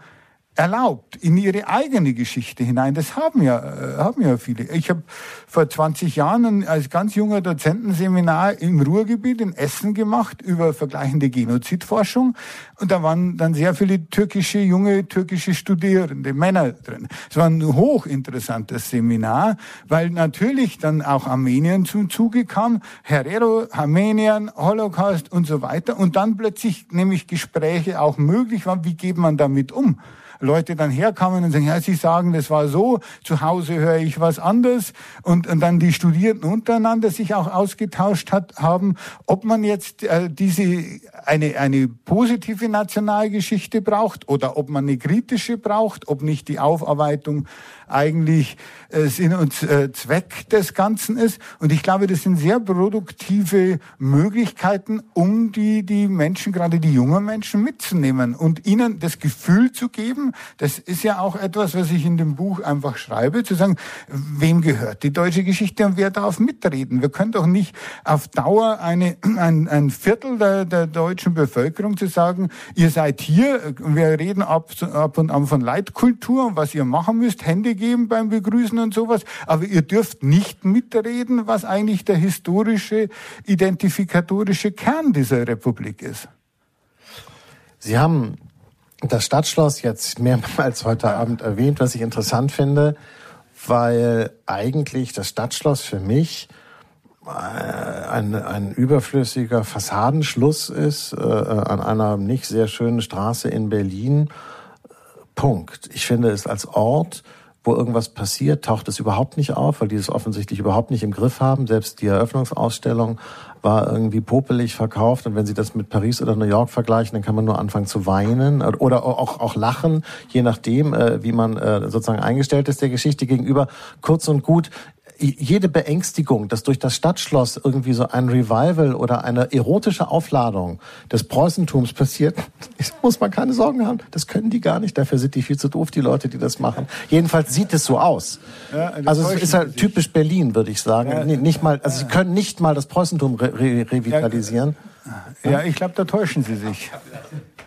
erlaubt in ihre eigene Geschichte hinein. Das haben ja, äh, haben ja viele. Ich habe vor 20 Jahren als ganz junger Dozentenseminar im Ruhrgebiet in Essen gemacht über vergleichende Genozidforschung. Und da waren dann sehr viele türkische, junge türkische Studierende, Männer drin. Es war ein hochinteressantes Seminar, weil natürlich dann auch Armenien zum Zuge kam. Herero, Armenien, Holocaust und so weiter. Und dann plötzlich nämlich Gespräche auch möglich waren. Wie geht man damit um? Leute dann herkamen und sagen, ja, sie sagen, das war so, zu Hause höre ich was anderes und, und dann die Studierenden untereinander sich auch ausgetauscht hat, haben, ob man jetzt äh, diese eine, eine positive Nationalgeschichte braucht oder ob man eine kritische braucht, ob nicht die Aufarbeitung eigentlich äh, Sinn und äh, Zweck des Ganzen ist. Und ich glaube, das sind sehr produktive Möglichkeiten, um die, die Menschen, gerade die jungen Menschen mitzunehmen und ihnen das Gefühl zu geben, das ist ja auch etwas, was ich in dem Buch einfach schreibe, zu sagen, wem gehört die deutsche Geschichte und wer darf mitreden? Wir können doch nicht auf Dauer eine, ein, ein Viertel der, der deutschen Bevölkerung zu sagen, ihr seid hier, wir reden ab, ab und an von Leitkultur und was ihr machen müsst, Hände geben beim Begrüßen und sowas, aber ihr dürft nicht mitreden, was eigentlich der historische, identifikatorische Kern dieser Republik ist. Sie haben das Stadtschloss jetzt mehrmals heute Abend erwähnt, was ich interessant finde, weil eigentlich das Stadtschloss für mich äh, ein, ein überflüssiger Fassadenschluss ist äh, an einer nicht sehr schönen Straße in Berlin. Punkt. Ich finde es als Ort wo irgendwas passiert, taucht es überhaupt nicht auf, weil die es offensichtlich überhaupt nicht im Griff haben. Selbst die Eröffnungsausstellung war irgendwie popelig verkauft. Und wenn Sie das mit Paris oder New York vergleichen, dann kann man nur anfangen zu weinen oder auch, auch lachen, je nachdem, äh, wie man äh, sozusagen eingestellt ist der Geschichte gegenüber. Kurz und gut, jede Beängstigung, dass durch das Stadtschloss irgendwie so ein Revival oder eine erotische Aufladung des Preußentums passiert, muss man keine Sorgen haben. Das können die gar nicht. Dafür sind die viel zu doof, die Leute, die das machen. Jedenfalls sieht es so aus. Ja, also es ist halt typisch Berlin, würde ich sagen. Ja, nicht mal, also sie können nicht mal das Preußentum re re revitalisieren. Ja, ja ich glaube, da täuschen sie sich.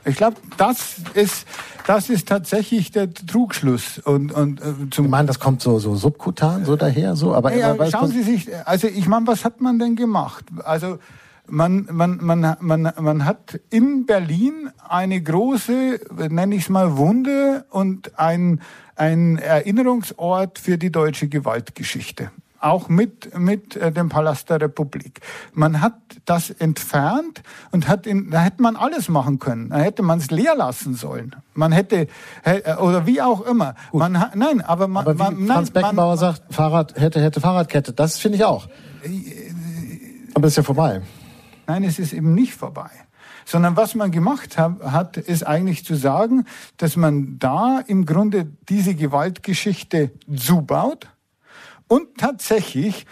Ich glaube, das ist, das ist tatsächlich der Trugschluss. Und, und, äh, zum ich meine, das kommt so, so subkutan, so daher, so, aber, ja, aber schauen Sie sich, also ich meine, was hat man denn gemacht? Also, man, man, man, man, man hat in Berlin eine große, nenne ich es mal, Wunde und ein, ein Erinnerungsort für die deutsche Gewaltgeschichte auch mit, mit äh, dem Palast der Republik. Man hat das entfernt und hat in, da hätte man alles machen können. Da hätte man es leer lassen sollen. Man hätte, äh, oder wie auch immer. Man nein, aber man, aber man, Franz nein, Beckenbauer man, sagt, Fahrrad, hätte, hätte Fahrradkette. Das finde ich auch. Aber ist ja vorbei. Nein, es ist eben nicht vorbei sondern was man gemacht hat, hat, ist eigentlich zu sagen, dass man da im Grunde diese Gewaltgeschichte zubaut und tatsächlich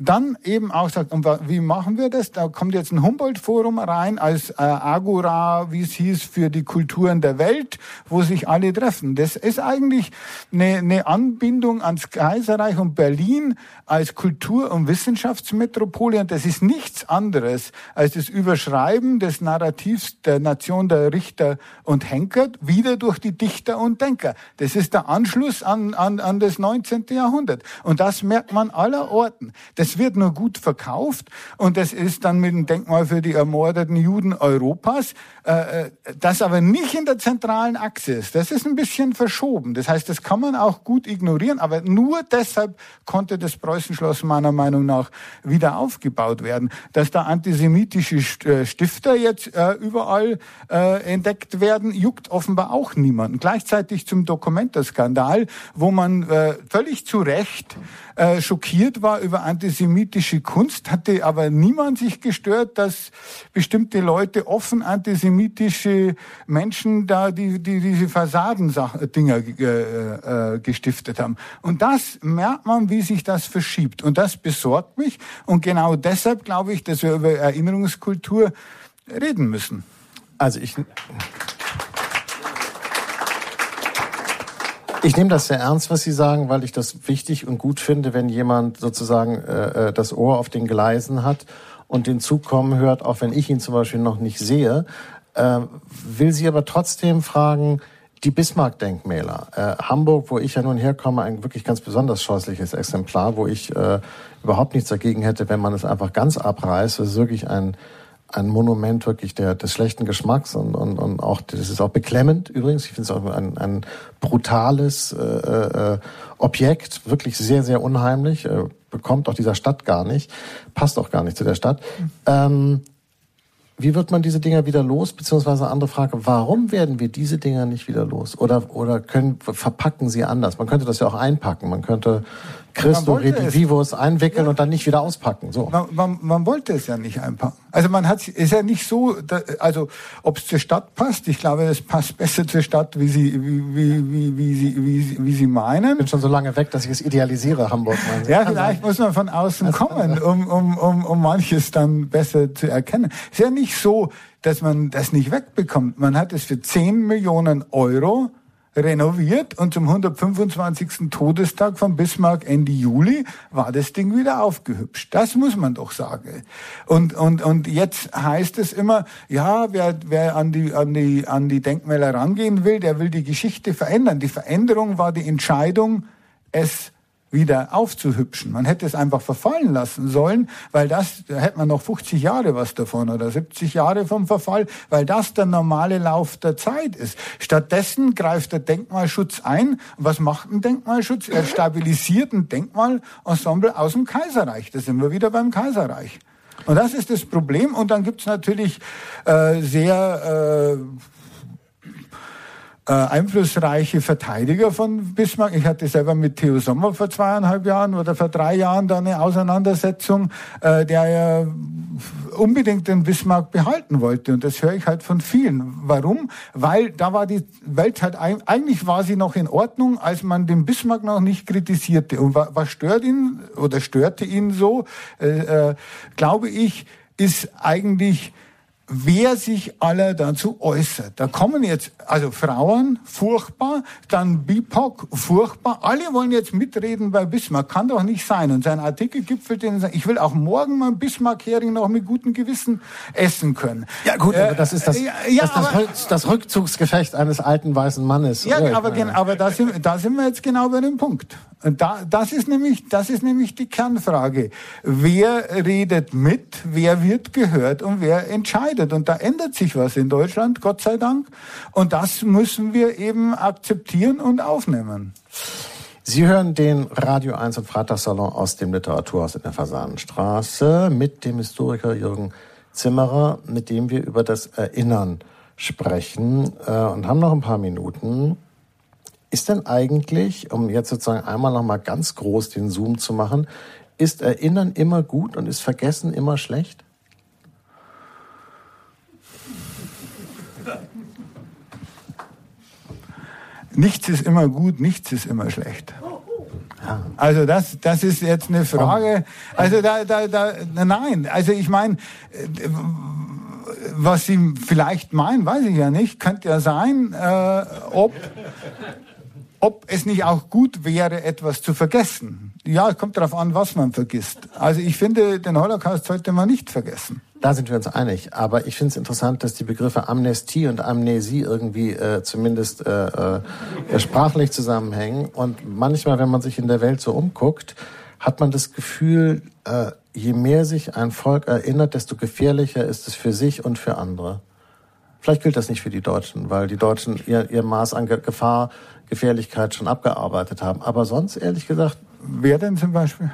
dann eben auch sagt, und wie machen wir das? Da kommt jetzt ein Humboldt-Forum rein als äh, Agora, wie es hieß, für die Kulturen der Welt, wo sich alle treffen. Das ist eigentlich eine, eine Anbindung ans Kaiserreich und Berlin als Kultur- und Wissenschaftsmetropole. Und das ist nichts anderes als das Überschreiben des Narrativs der Nation der Richter und Henker wieder durch die Dichter und Denker. Das ist der Anschluss an, an, an das 19. Jahrhundert. Und das merkt man aller Orten. Das es wird nur gut verkauft und das ist dann mit dem Denkmal für die ermordeten Juden Europas, äh, äh, das aber nicht in der zentralen Achse ist. Das ist ein bisschen verschoben. Das heißt, das kann man auch gut ignorieren, aber nur deshalb konnte das Preußenschloss meiner Meinung nach wieder aufgebaut werden. Dass da antisemitische äh, Stifter jetzt äh, überall äh, entdeckt werden, juckt offenbar auch niemanden. Gleichzeitig zum Dokumentarskandal, wo man äh, völlig zu Recht äh, schockiert war über antisemitische Kunst, hatte aber niemand sich gestört, dass bestimmte Leute offen antisemitische Menschen da die, die diese Fassadendinger äh, äh, gestiftet haben. Und das merkt man, wie sich das verschiebt. Und das besorgt mich. Und genau deshalb glaube ich, dass wir über Erinnerungskultur reden müssen. Also ich Ich nehme das sehr ernst, was Sie sagen, weil ich das wichtig und gut finde, wenn jemand sozusagen äh, äh, das Ohr auf den Gleisen hat und den Zug kommen hört, auch wenn ich ihn zum Beispiel noch nicht sehe. Äh, will Sie aber trotzdem fragen, die Bismarck-Denkmäler. Äh, Hamburg, wo ich ja nun herkomme, ein wirklich ganz besonders scheußliches Exemplar, wo ich äh, überhaupt nichts dagegen hätte, wenn man es einfach ganz abreißt. Das ist wirklich ein, ein Monument wirklich der, des schlechten Geschmacks und, und, und auch, das ist auch beklemmend übrigens. Ich finde es auch ein, ein brutales äh, äh, Objekt, wirklich sehr, sehr unheimlich, äh, bekommt auch dieser Stadt gar nicht, passt auch gar nicht zu der Stadt. Ähm, wie wird man diese Dinger wieder los? Beziehungsweise andere Frage, warum werden wir diese Dinger nicht wieder los? Oder, oder können, verpacken sie anders? Man könnte das ja auch einpacken. Man könnte Christo Redivivus einwickeln ja. und dann nicht wieder auspacken. So. Man, man, man, wollte es ja nicht einpacken. Also man hat ist ja nicht so, also ob es zur Stadt passt, ich glaube, es passt besser zur Stadt, wie sie, wie, wie, wie, wie, sie, wie, wie sie meinen. Ich bin schon so lange weg, dass ich es idealisiere, Hamburg. Ja, vielleicht muss man von außen also, kommen, um, um, um, um manches dann besser zu erkennen. Es ist ja nicht so, dass man das nicht wegbekommt. Man hat es für 10 Millionen Euro renoviert und zum 125. Todestag von Bismarck Ende Juli war das Ding wieder aufgehübscht. Das muss man doch sagen. Und, und, und jetzt heißt es immer, ja, wer, wer an, die, an, die, an die Denkmäler rangehen will, der will die Geschichte verändern. Die Veränderung war die Entscheidung, es wieder aufzuhübschen. Man hätte es einfach verfallen lassen sollen, weil das, da hätte man noch 50 Jahre was davon oder 70 Jahre vom Verfall, weil das der normale Lauf der Zeit ist. Stattdessen greift der Denkmalschutz ein. Was macht ein Denkmalschutz? Er stabilisiert ein Denkmalensemble aus dem Kaiserreich. Da sind wir wieder beim Kaiserreich. Und das ist das Problem. Und dann gibt's natürlich äh, sehr äh, äh, einflussreiche Verteidiger von Bismarck. Ich hatte selber mit Theo Sommer vor zweieinhalb Jahren oder vor drei Jahren da eine Auseinandersetzung, äh, der ja unbedingt den Bismarck behalten wollte. Und das höre ich halt von vielen. Warum? Weil da war die Welt halt, eigentlich war sie noch in Ordnung, als man den Bismarck noch nicht kritisierte. Und was stört ihn oder störte ihn so, äh, äh, glaube ich, ist eigentlich wer sich alle dazu äußert. Da kommen jetzt, also Frauen, furchtbar, dann BIPOC, furchtbar. Alle wollen jetzt mitreden bei Bismarck. Kann doch nicht sein. Und sein Artikel gipfelt in, ich will auch morgen mal Bismarck-Hering noch mit gutem Gewissen essen können. Ja gut, äh, aber das ist das, ja, das, aber, das, Rückzugsgefecht eines alten weißen Mannes. Ja, aber, aber da, sind, da sind wir jetzt genau bei dem Punkt. Und da, das ist nämlich, das ist nämlich die Kernfrage. Wer redet mit? Wer wird gehört? Und wer entscheidet? Und da ändert sich was in Deutschland, Gott sei Dank. Und das müssen wir eben akzeptieren und aufnehmen. Sie hören den Radio 1 und Freitagssalon aus dem Literaturhaus in der Fasanenstraße mit dem Historiker Jürgen Zimmerer, mit dem wir über das Erinnern sprechen äh, und haben noch ein paar Minuten. Ist denn eigentlich, um jetzt sozusagen einmal noch mal ganz groß den Zoom zu machen, ist Erinnern immer gut und ist Vergessen immer schlecht? Nichts ist immer gut, nichts ist immer schlecht. Also das, das ist jetzt eine Frage. Also da, da, da, nein. Also ich meine, äh, was Sie vielleicht meinen, weiß ich ja nicht. Könnte ja sein, äh, ob ob es nicht auch gut wäre, etwas zu vergessen. Ja, es kommt darauf an, was man vergisst. Also ich finde, den Holocaust sollte man nicht vergessen. Da sind wir uns einig. Aber ich finde es interessant, dass die Begriffe Amnestie und Amnesie irgendwie äh, zumindest äh, äh, sprachlich zusammenhängen. Und manchmal, wenn man sich in der Welt so umguckt, hat man das Gefühl, äh, je mehr sich ein Volk erinnert, desto gefährlicher ist es für sich und für andere. Vielleicht gilt das nicht für die Deutschen, weil die Deutschen ihr, ihr Maß an Gefahr Gefährlichkeit schon abgearbeitet haben. Aber sonst, ehrlich gesagt. Wer denn zum Beispiel?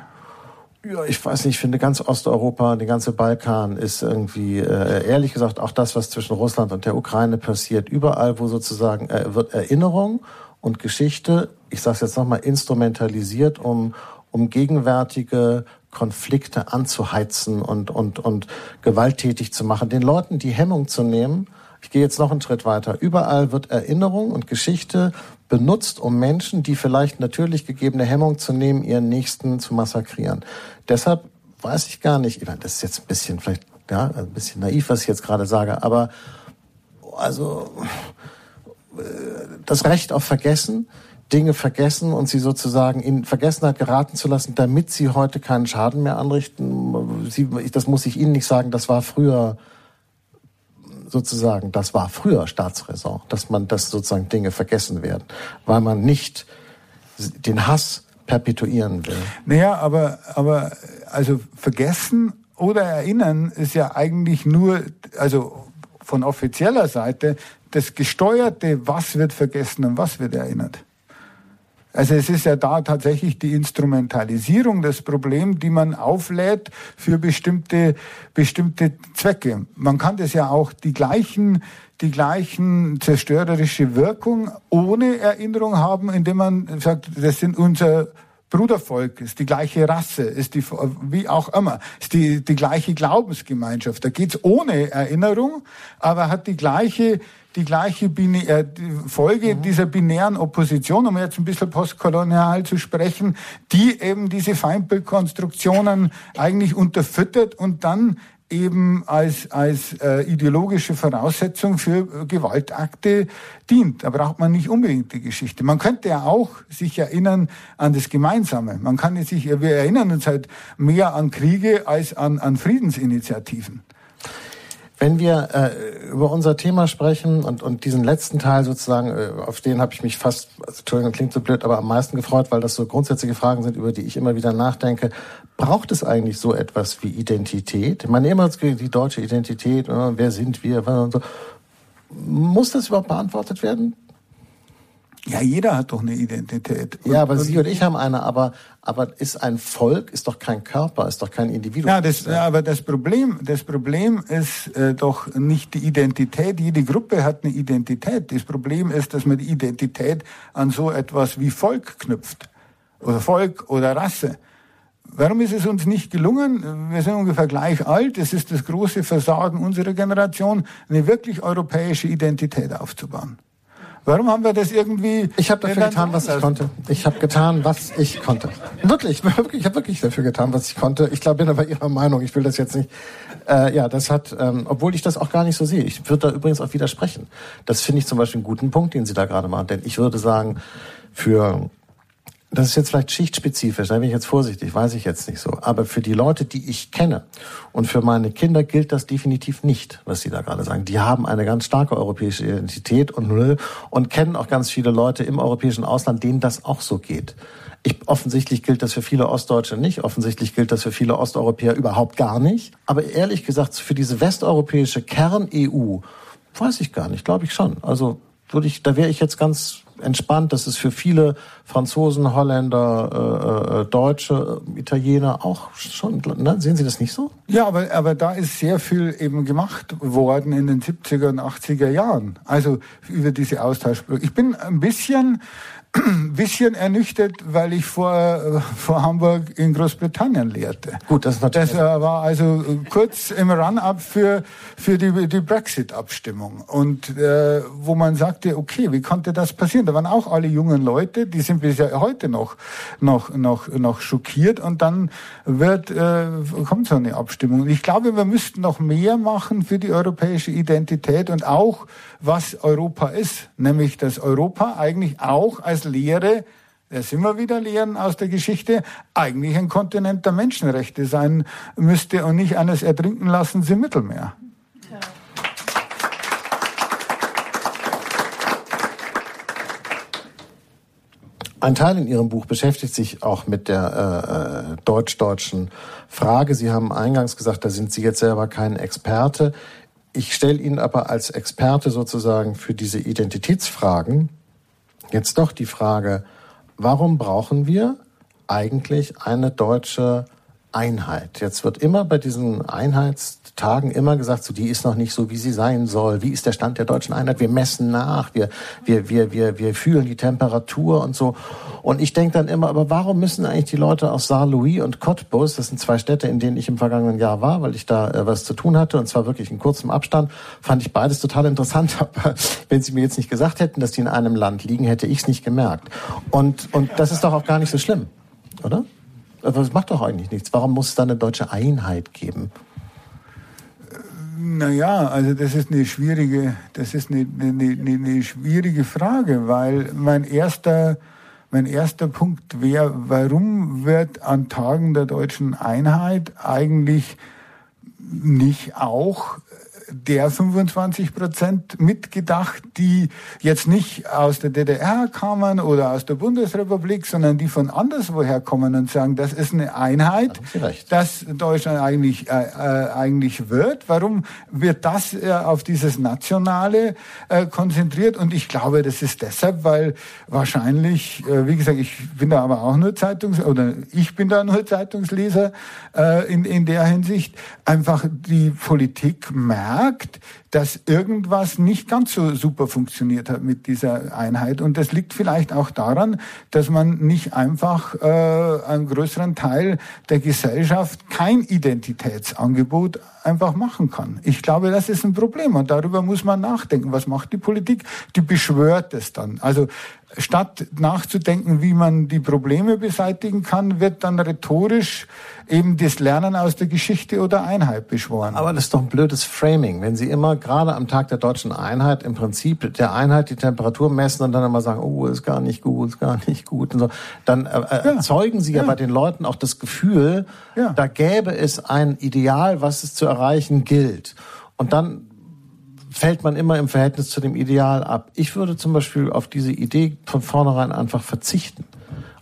Ja, ich weiß nicht, ich finde ganz Osteuropa, der ganze Balkan ist irgendwie, äh, ehrlich gesagt, auch das, was zwischen Russland und der Ukraine passiert, überall, wo sozusagen äh, wird Erinnerung und Geschichte, ich sage es jetzt nochmal, instrumentalisiert, um, um gegenwärtige Konflikte anzuheizen und, und, und gewalttätig zu machen, den Leuten die Hemmung zu nehmen, ich gehe jetzt noch einen Schritt weiter. Überall wird Erinnerung und Geschichte benutzt, um Menschen, die vielleicht natürlich gegebene Hemmung zu nehmen, ihren Nächsten zu massakrieren. Deshalb weiß ich gar nicht, ich meine, das ist jetzt ein bisschen vielleicht ja, ein bisschen naiv, was ich jetzt gerade sage, aber also das Recht auf Vergessen, Dinge vergessen und sie sozusagen in Vergessenheit geraten zu lassen, damit sie heute keinen Schaden mehr anrichten. Sie, das muss ich Ihnen nicht sagen, das war früher sozusagen, das war früher Staatsräson, dass man, dass sozusagen Dinge vergessen werden, weil man nicht den Hass perpetuieren will. Naja, aber, aber, also vergessen oder erinnern ist ja eigentlich nur, also von offizieller Seite, das gesteuerte, was wird vergessen und was wird erinnert. Also es ist ja da tatsächlich die Instrumentalisierung des Problems, die man auflädt für bestimmte, bestimmte Zwecke. Man kann das ja auch die gleichen, die gleichen zerstörerische Wirkung ohne Erinnerung haben, indem man sagt, das sind unser Brudervolk, ist die gleiche Rasse, ist die, wie auch immer, ist die, die gleiche Glaubensgemeinschaft. Da geht's ohne Erinnerung, aber hat die gleiche die gleiche Bine äh, die Folge mhm. dieser binären Opposition, um jetzt ein bisschen postkolonial zu sprechen, die eben diese Feindbildkonstruktionen eigentlich unterfüttert und dann eben als, als äh, ideologische Voraussetzung für äh, Gewaltakte dient. Da braucht man nicht unbedingt die Geschichte. Man könnte ja auch sich erinnern an das Gemeinsame. Man kann sich, wir erinnern uns halt mehr an Kriege als an, an Friedensinitiativen. Wenn wir äh, über unser Thema sprechen und, und diesen letzten Teil sozusagen, äh, auf den habe ich mich fast, also, Entschuldigung, klingt so blöd, aber am meisten gefreut, weil das so grundsätzliche Fragen sind, über die ich immer wieder nachdenke. Braucht es eigentlich so etwas wie Identität? Man immer die deutsche Identität, äh, wer sind wir, und so. Muss das überhaupt beantwortet werden? Ja, jeder hat doch eine Identität. Und, ja, aber Sie und ich haben eine, aber, aber ist ein Volk, ist doch kein Körper, ist doch kein Individuum. Ja, das, ja, aber das Problem, das Problem ist äh, doch nicht die Identität. Jede Gruppe hat eine Identität. Das Problem ist, dass man die Identität an so etwas wie Volk knüpft. Oder Volk oder Rasse. Warum ist es uns nicht gelungen? Wir sind ungefähr gleich alt. Es ist das große Versagen unserer Generation, eine wirklich europäische Identität aufzubauen. Warum haben wir das irgendwie? Ich habe dafür getan, was ich konnte. Ich habe getan, was ich konnte. Wirklich, wirklich ich habe wirklich dafür getan, was ich konnte. Ich glaube, bin aber Ihrer Meinung. Ich will das jetzt nicht. Äh, ja, das hat, ähm, obwohl ich das auch gar nicht so sehe. Ich würde da übrigens auch widersprechen. Das finde ich zum Beispiel einen guten Punkt, den Sie da gerade machen. Denn ich würde sagen, für das ist jetzt vielleicht schichtspezifisch, da bin ich jetzt vorsichtig, weiß ich jetzt nicht so. Aber für die Leute, die ich kenne und für meine Kinder gilt das definitiv nicht, was Sie da gerade sagen. Die haben eine ganz starke europäische Identität und, und kennen auch ganz viele Leute im europäischen Ausland, denen das auch so geht. Ich, offensichtlich gilt das für viele Ostdeutsche nicht. Offensichtlich gilt das für viele Osteuropäer überhaupt gar nicht. Aber ehrlich gesagt, für diese westeuropäische Kern-EU weiß ich gar nicht, glaube ich schon. Also würde ich, da wäre ich jetzt ganz entspannt. Das ist für viele Franzosen, Holländer, äh, äh, Deutsche, Italiener auch schon. Ne? Sehen Sie das nicht so? Ja, aber, aber da ist sehr viel eben gemacht worden in den 70er und 80er Jahren. Also über diese Austauschbrücke. Ich bin ein bisschen ein bisschen ernüchtert, weil ich vor, vor Hamburg in Großbritannien lehrte. Gut, das ist natürlich. Das war also kurz im Run-up für, für die, die Brexit-Abstimmung. Und äh, wo man sagte, okay, wie konnte das passieren? Da waren auch alle jungen Leute, die sind bis heute noch, noch, noch, noch schockiert. Und dann wird, äh, kommt so eine Abstimmung. Und ich glaube, wir müssten noch mehr machen für die europäische Identität und auch, was Europa ist. Nämlich, dass Europa eigentlich auch als Lehre, das immer wieder Lehren aus der Geschichte, eigentlich ein Kontinent der Menschenrechte sein müsste und nicht eines Ertrinken lassen im Mittelmeer. Ein Teil in Ihrem Buch beschäftigt sich auch mit der äh, äh, deutsch-deutschen Frage. Sie haben eingangs gesagt, da sind Sie jetzt selber kein Experte. Ich stelle Ihnen aber als Experte sozusagen für diese Identitätsfragen Jetzt doch die Frage, warum brauchen wir eigentlich eine deutsche Einheit? Jetzt wird immer bei diesen Einheits Tagen immer gesagt, so die ist noch nicht so, wie sie sein soll. Wie ist der Stand der deutschen Einheit? Wir messen nach, wir, wir, wir, wir, wir fühlen die Temperatur und so. Und ich denke dann immer, aber warum müssen eigentlich die Leute aus Saarlouis und Cottbus, das sind zwei Städte, in denen ich im vergangenen Jahr war, weil ich da äh, was zu tun hatte, und zwar wirklich in kurzem Abstand, fand ich beides total interessant. Aber wenn Sie mir jetzt nicht gesagt hätten, dass die in einem Land liegen, hätte ich es nicht gemerkt. Und, und das ist doch auch gar nicht so schlimm, oder? Aber es macht doch eigentlich nichts. Warum muss es da eine deutsche Einheit geben? Naja, also das ist eine schwierige, das ist eine, eine, eine schwierige Frage, weil mein erster, mein erster Punkt wäre, warum wird an Tagen der deutschen Einheit eigentlich nicht auch der 25 Prozent mitgedacht, die jetzt nicht aus der DDR kamen oder aus der Bundesrepublik, sondern die von anderswoher kommen und sagen, das ist eine Einheit, dass Deutschland eigentlich, äh, äh, eigentlich wird. Warum wird das äh, auf dieses Nationale äh, konzentriert? Und ich glaube, das ist deshalb, weil wahrscheinlich, äh, wie gesagt, ich bin da aber auch nur Zeitungs- oder ich bin da nur Zeitungsleser äh, in, in der Hinsicht, einfach die Politik merkt, dass irgendwas nicht ganz so super funktioniert hat mit dieser Einheit. Und das liegt vielleicht auch daran, dass man nicht einfach äh, einen größeren Teil der Gesellschaft kein Identitätsangebot einfach machen kann. Ich glaube, das ist ein Problem und darüber muss man nachdenken. Was macht die Politik? Die beschwört es dann. Also statt nachzudenken, wie man die Probleme beseitigen kann, wird dann rhetorisch eben das Lernen aus der Geschichte oder Einheit beschworen. Aber das ist doch ein blödes Framing, wenn Sie immer gerade am Tag der deutschen Einheit im Prinzip der Einheit die Temperatur messen und dann immer sagen, oh, ist gar nicht gut, ist gar nicht gut und so, dann äh, äh ja. erzeugen Sie ja. ja. bei den Leuten auch das Gefühl, ja. da gäbe es ein Ideal, was es zu erreichen gilt. Und dann fällt man immer im Verhältnis zu dem Ideal ab. Ich würde zum Beispiel auf diese Idee von vornherein einfach verzichten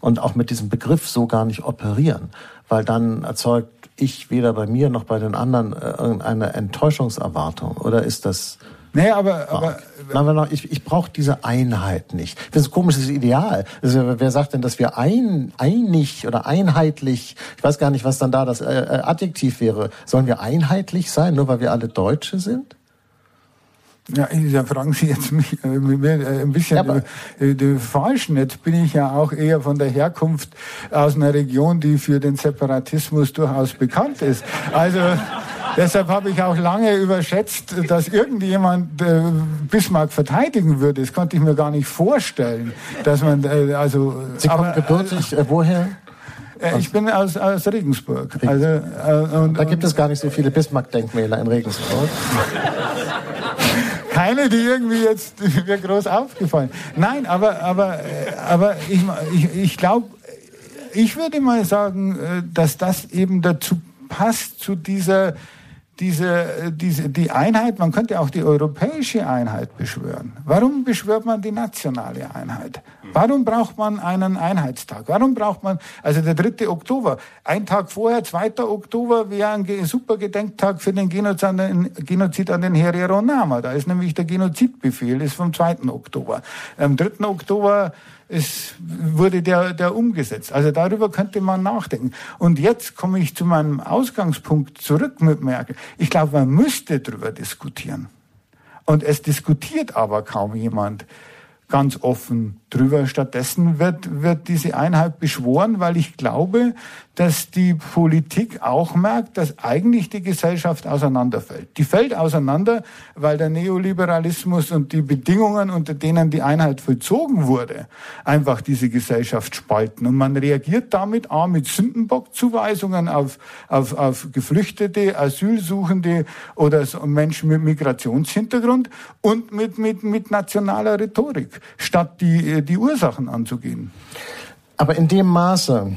und auch mit diesem Begriff so gar nicht operieren, weil dann erzeugt ich weder bei mir noch bei den anderen äh, irgendeine Enttäuschungserwartung. Oder ist das Nee, aber, aber Na, ich, ich brauche diese Einheit nicht. Das ist ein komisches Ideal. Also, wer sagt denn, dass wir ein, einig oder einheitlich, ich weiß gar nicht, was dann da das äh, äh Adjektiv wäre. Sollen wir einheitlich sein, nur weil wir alle Deutsche sind? Ja, da fragen Sie jetzt mich äh, äh ein bisschen ja, äh, die falschen. Jetzt bin ich ja auch eher von der Herkunft aus einer Region, die für den Separatismus durchaus bekannt ist. Also deshalb habe ich auch lange überschätzt, dass irgendjemand äh, Bismarck verteidigen würde. Das konnte ich mir gar nicht vorstellen, dass man äh, also. Sie kommen gebürtig äh, woher? Äh, ich bin aus, aus Regensburg. Also, äh, und, da gibt es gar nicht so viele Bismarck-Denkmäler in Regensburg. keine, die irgendwie jetzt mir groß aufgefallen. Nein, aber, aber, aber ich, ich, ich glaube, ich würde mal sagen, äh, dass das eben dazu passt, zu dieser diese, diese, die Einheit, man könnte auch die europäische Einheit beschwören. Warum beschwört man die nationale Einheit? Warum braucht man einen Einheitstag? Warum braucht man, also der 3. Oktober, ein Tag vorher, 2. Oktober, wäre ein super Gedenktag für den Genozid an den, den Herero-Nama. Da ist nämlich der Genozidbefehl, ist vom 2. Oktober. Am 3. Oktober es wurde der, der umgesetzt. Also darüber könnte man nachdenken. Und jetzt komme ich zu meinem Ausgangspunkt zurück mit Merkel. Ich glaube, man müsste darüber diskutieren. Und es diskutiert aber kaum jemand ganz offen drüber. Stattdessen wird, wird diese Einheit beschworen, weil ich glaube, dass die Politik auch merkt, dass eigentlich die Gesellschaft auseinanderfällt. Die fällt auseinander, weil der Neoliberalismus und die Bedingungen, unter denen die Einheit vollzogen wurde, einfach diese Gesellschaft spalten. Und man reagiert damit A mit Sündenbockzuweisungen auf, auf, auf Geflüchtete, Asylsuchende oder Menschen mit Migrationshintergrund und mit, mit, mit nationaler Rhetorik, statt die die Ursachen anzugehen. Aber in dem Maße,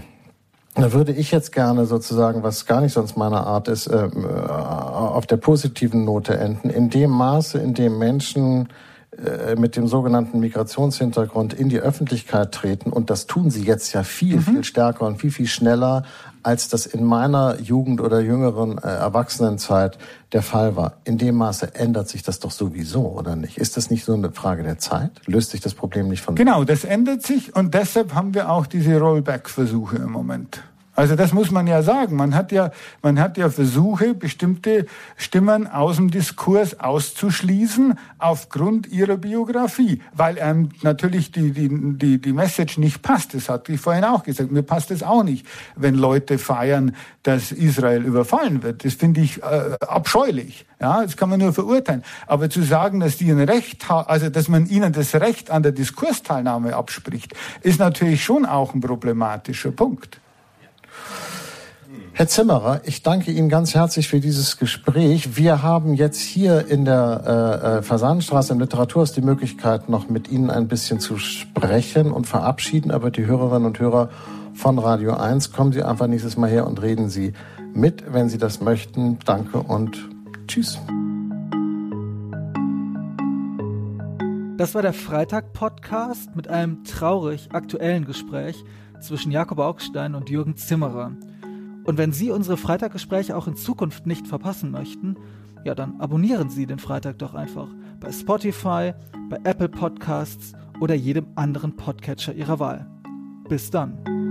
da würde ich jetzt gerne sozusagen, was gar nicht sonst meine Art ist, äh, auf der positiven Note enden. In dem Maße, in dem Menschen äh, mit dem sogenannten Migrationshintergrund in die Öffentlichkeit treten, und das tun sie jetzt ja viel, mhm. viel stärker und viel, viel schneller, als das in meiner Jugend oder jüngeren äh, Erwachsenenzeit der Fall war. In dem Maße ändert sich das doch sowieso, oder nicht? Ist das nicht so eine Frage der Zeit? Löst sich das Problem nicht von... Genau, das ändert sich und deshalb haben wir auch diese Rollback-Versuche im Moment. Also das muss man ja sagen. Man hat ja, man hat ja Versuche, bestimmte Stimmen aus dem Diskurs auszuschließen aufgrund ihrer Biografie, weil einem natürlich die, die, die, die Message nicht passt. Das hatte ich vorhin auch gesagt. Mir passt es auch nicht, wenn Leute feiern, dass Israel überfallen wird. Das finde ich äh, abscheulich. Ja, das kann man nur verurteilen. Aber zu sagen, dass die ein Recht also dass man ihnen das Recht an der Diskursteilnahme abspricht, ist natürlich schon auch ein problematischer Punkt. Herr Zimmerer, ich danke Ihnen ganz herzlich für dieses Gespräch. Wir haben jetzt hier in der äh, äh, Fasanenstraße im Literaturhaus die Möglichkeit, noch mit Ihnen ein bisschen zu sprechen und verabschieden. Aber die Hörerinnen und Hörer von Radio 1, kommen Sie einfach nächstes Mal her und reden Sie mit, wenn Sie das möchten. Danke und tschüss. Das war der Freitag-Podcast mit einem traurig aktuellen Gespräch zwischen Jakob Augstein und Jürgen Zimmerer. Und wenn Sie unsere Freitaggespräche auch in Zukunft nicht verpassen möchten, ja, dann abonnieren Sie den Freitag doch einfach bei Spotify, bei Apple Podcasts oder jedem anderen Podcatcher Ihrer Wahl. Bis dann.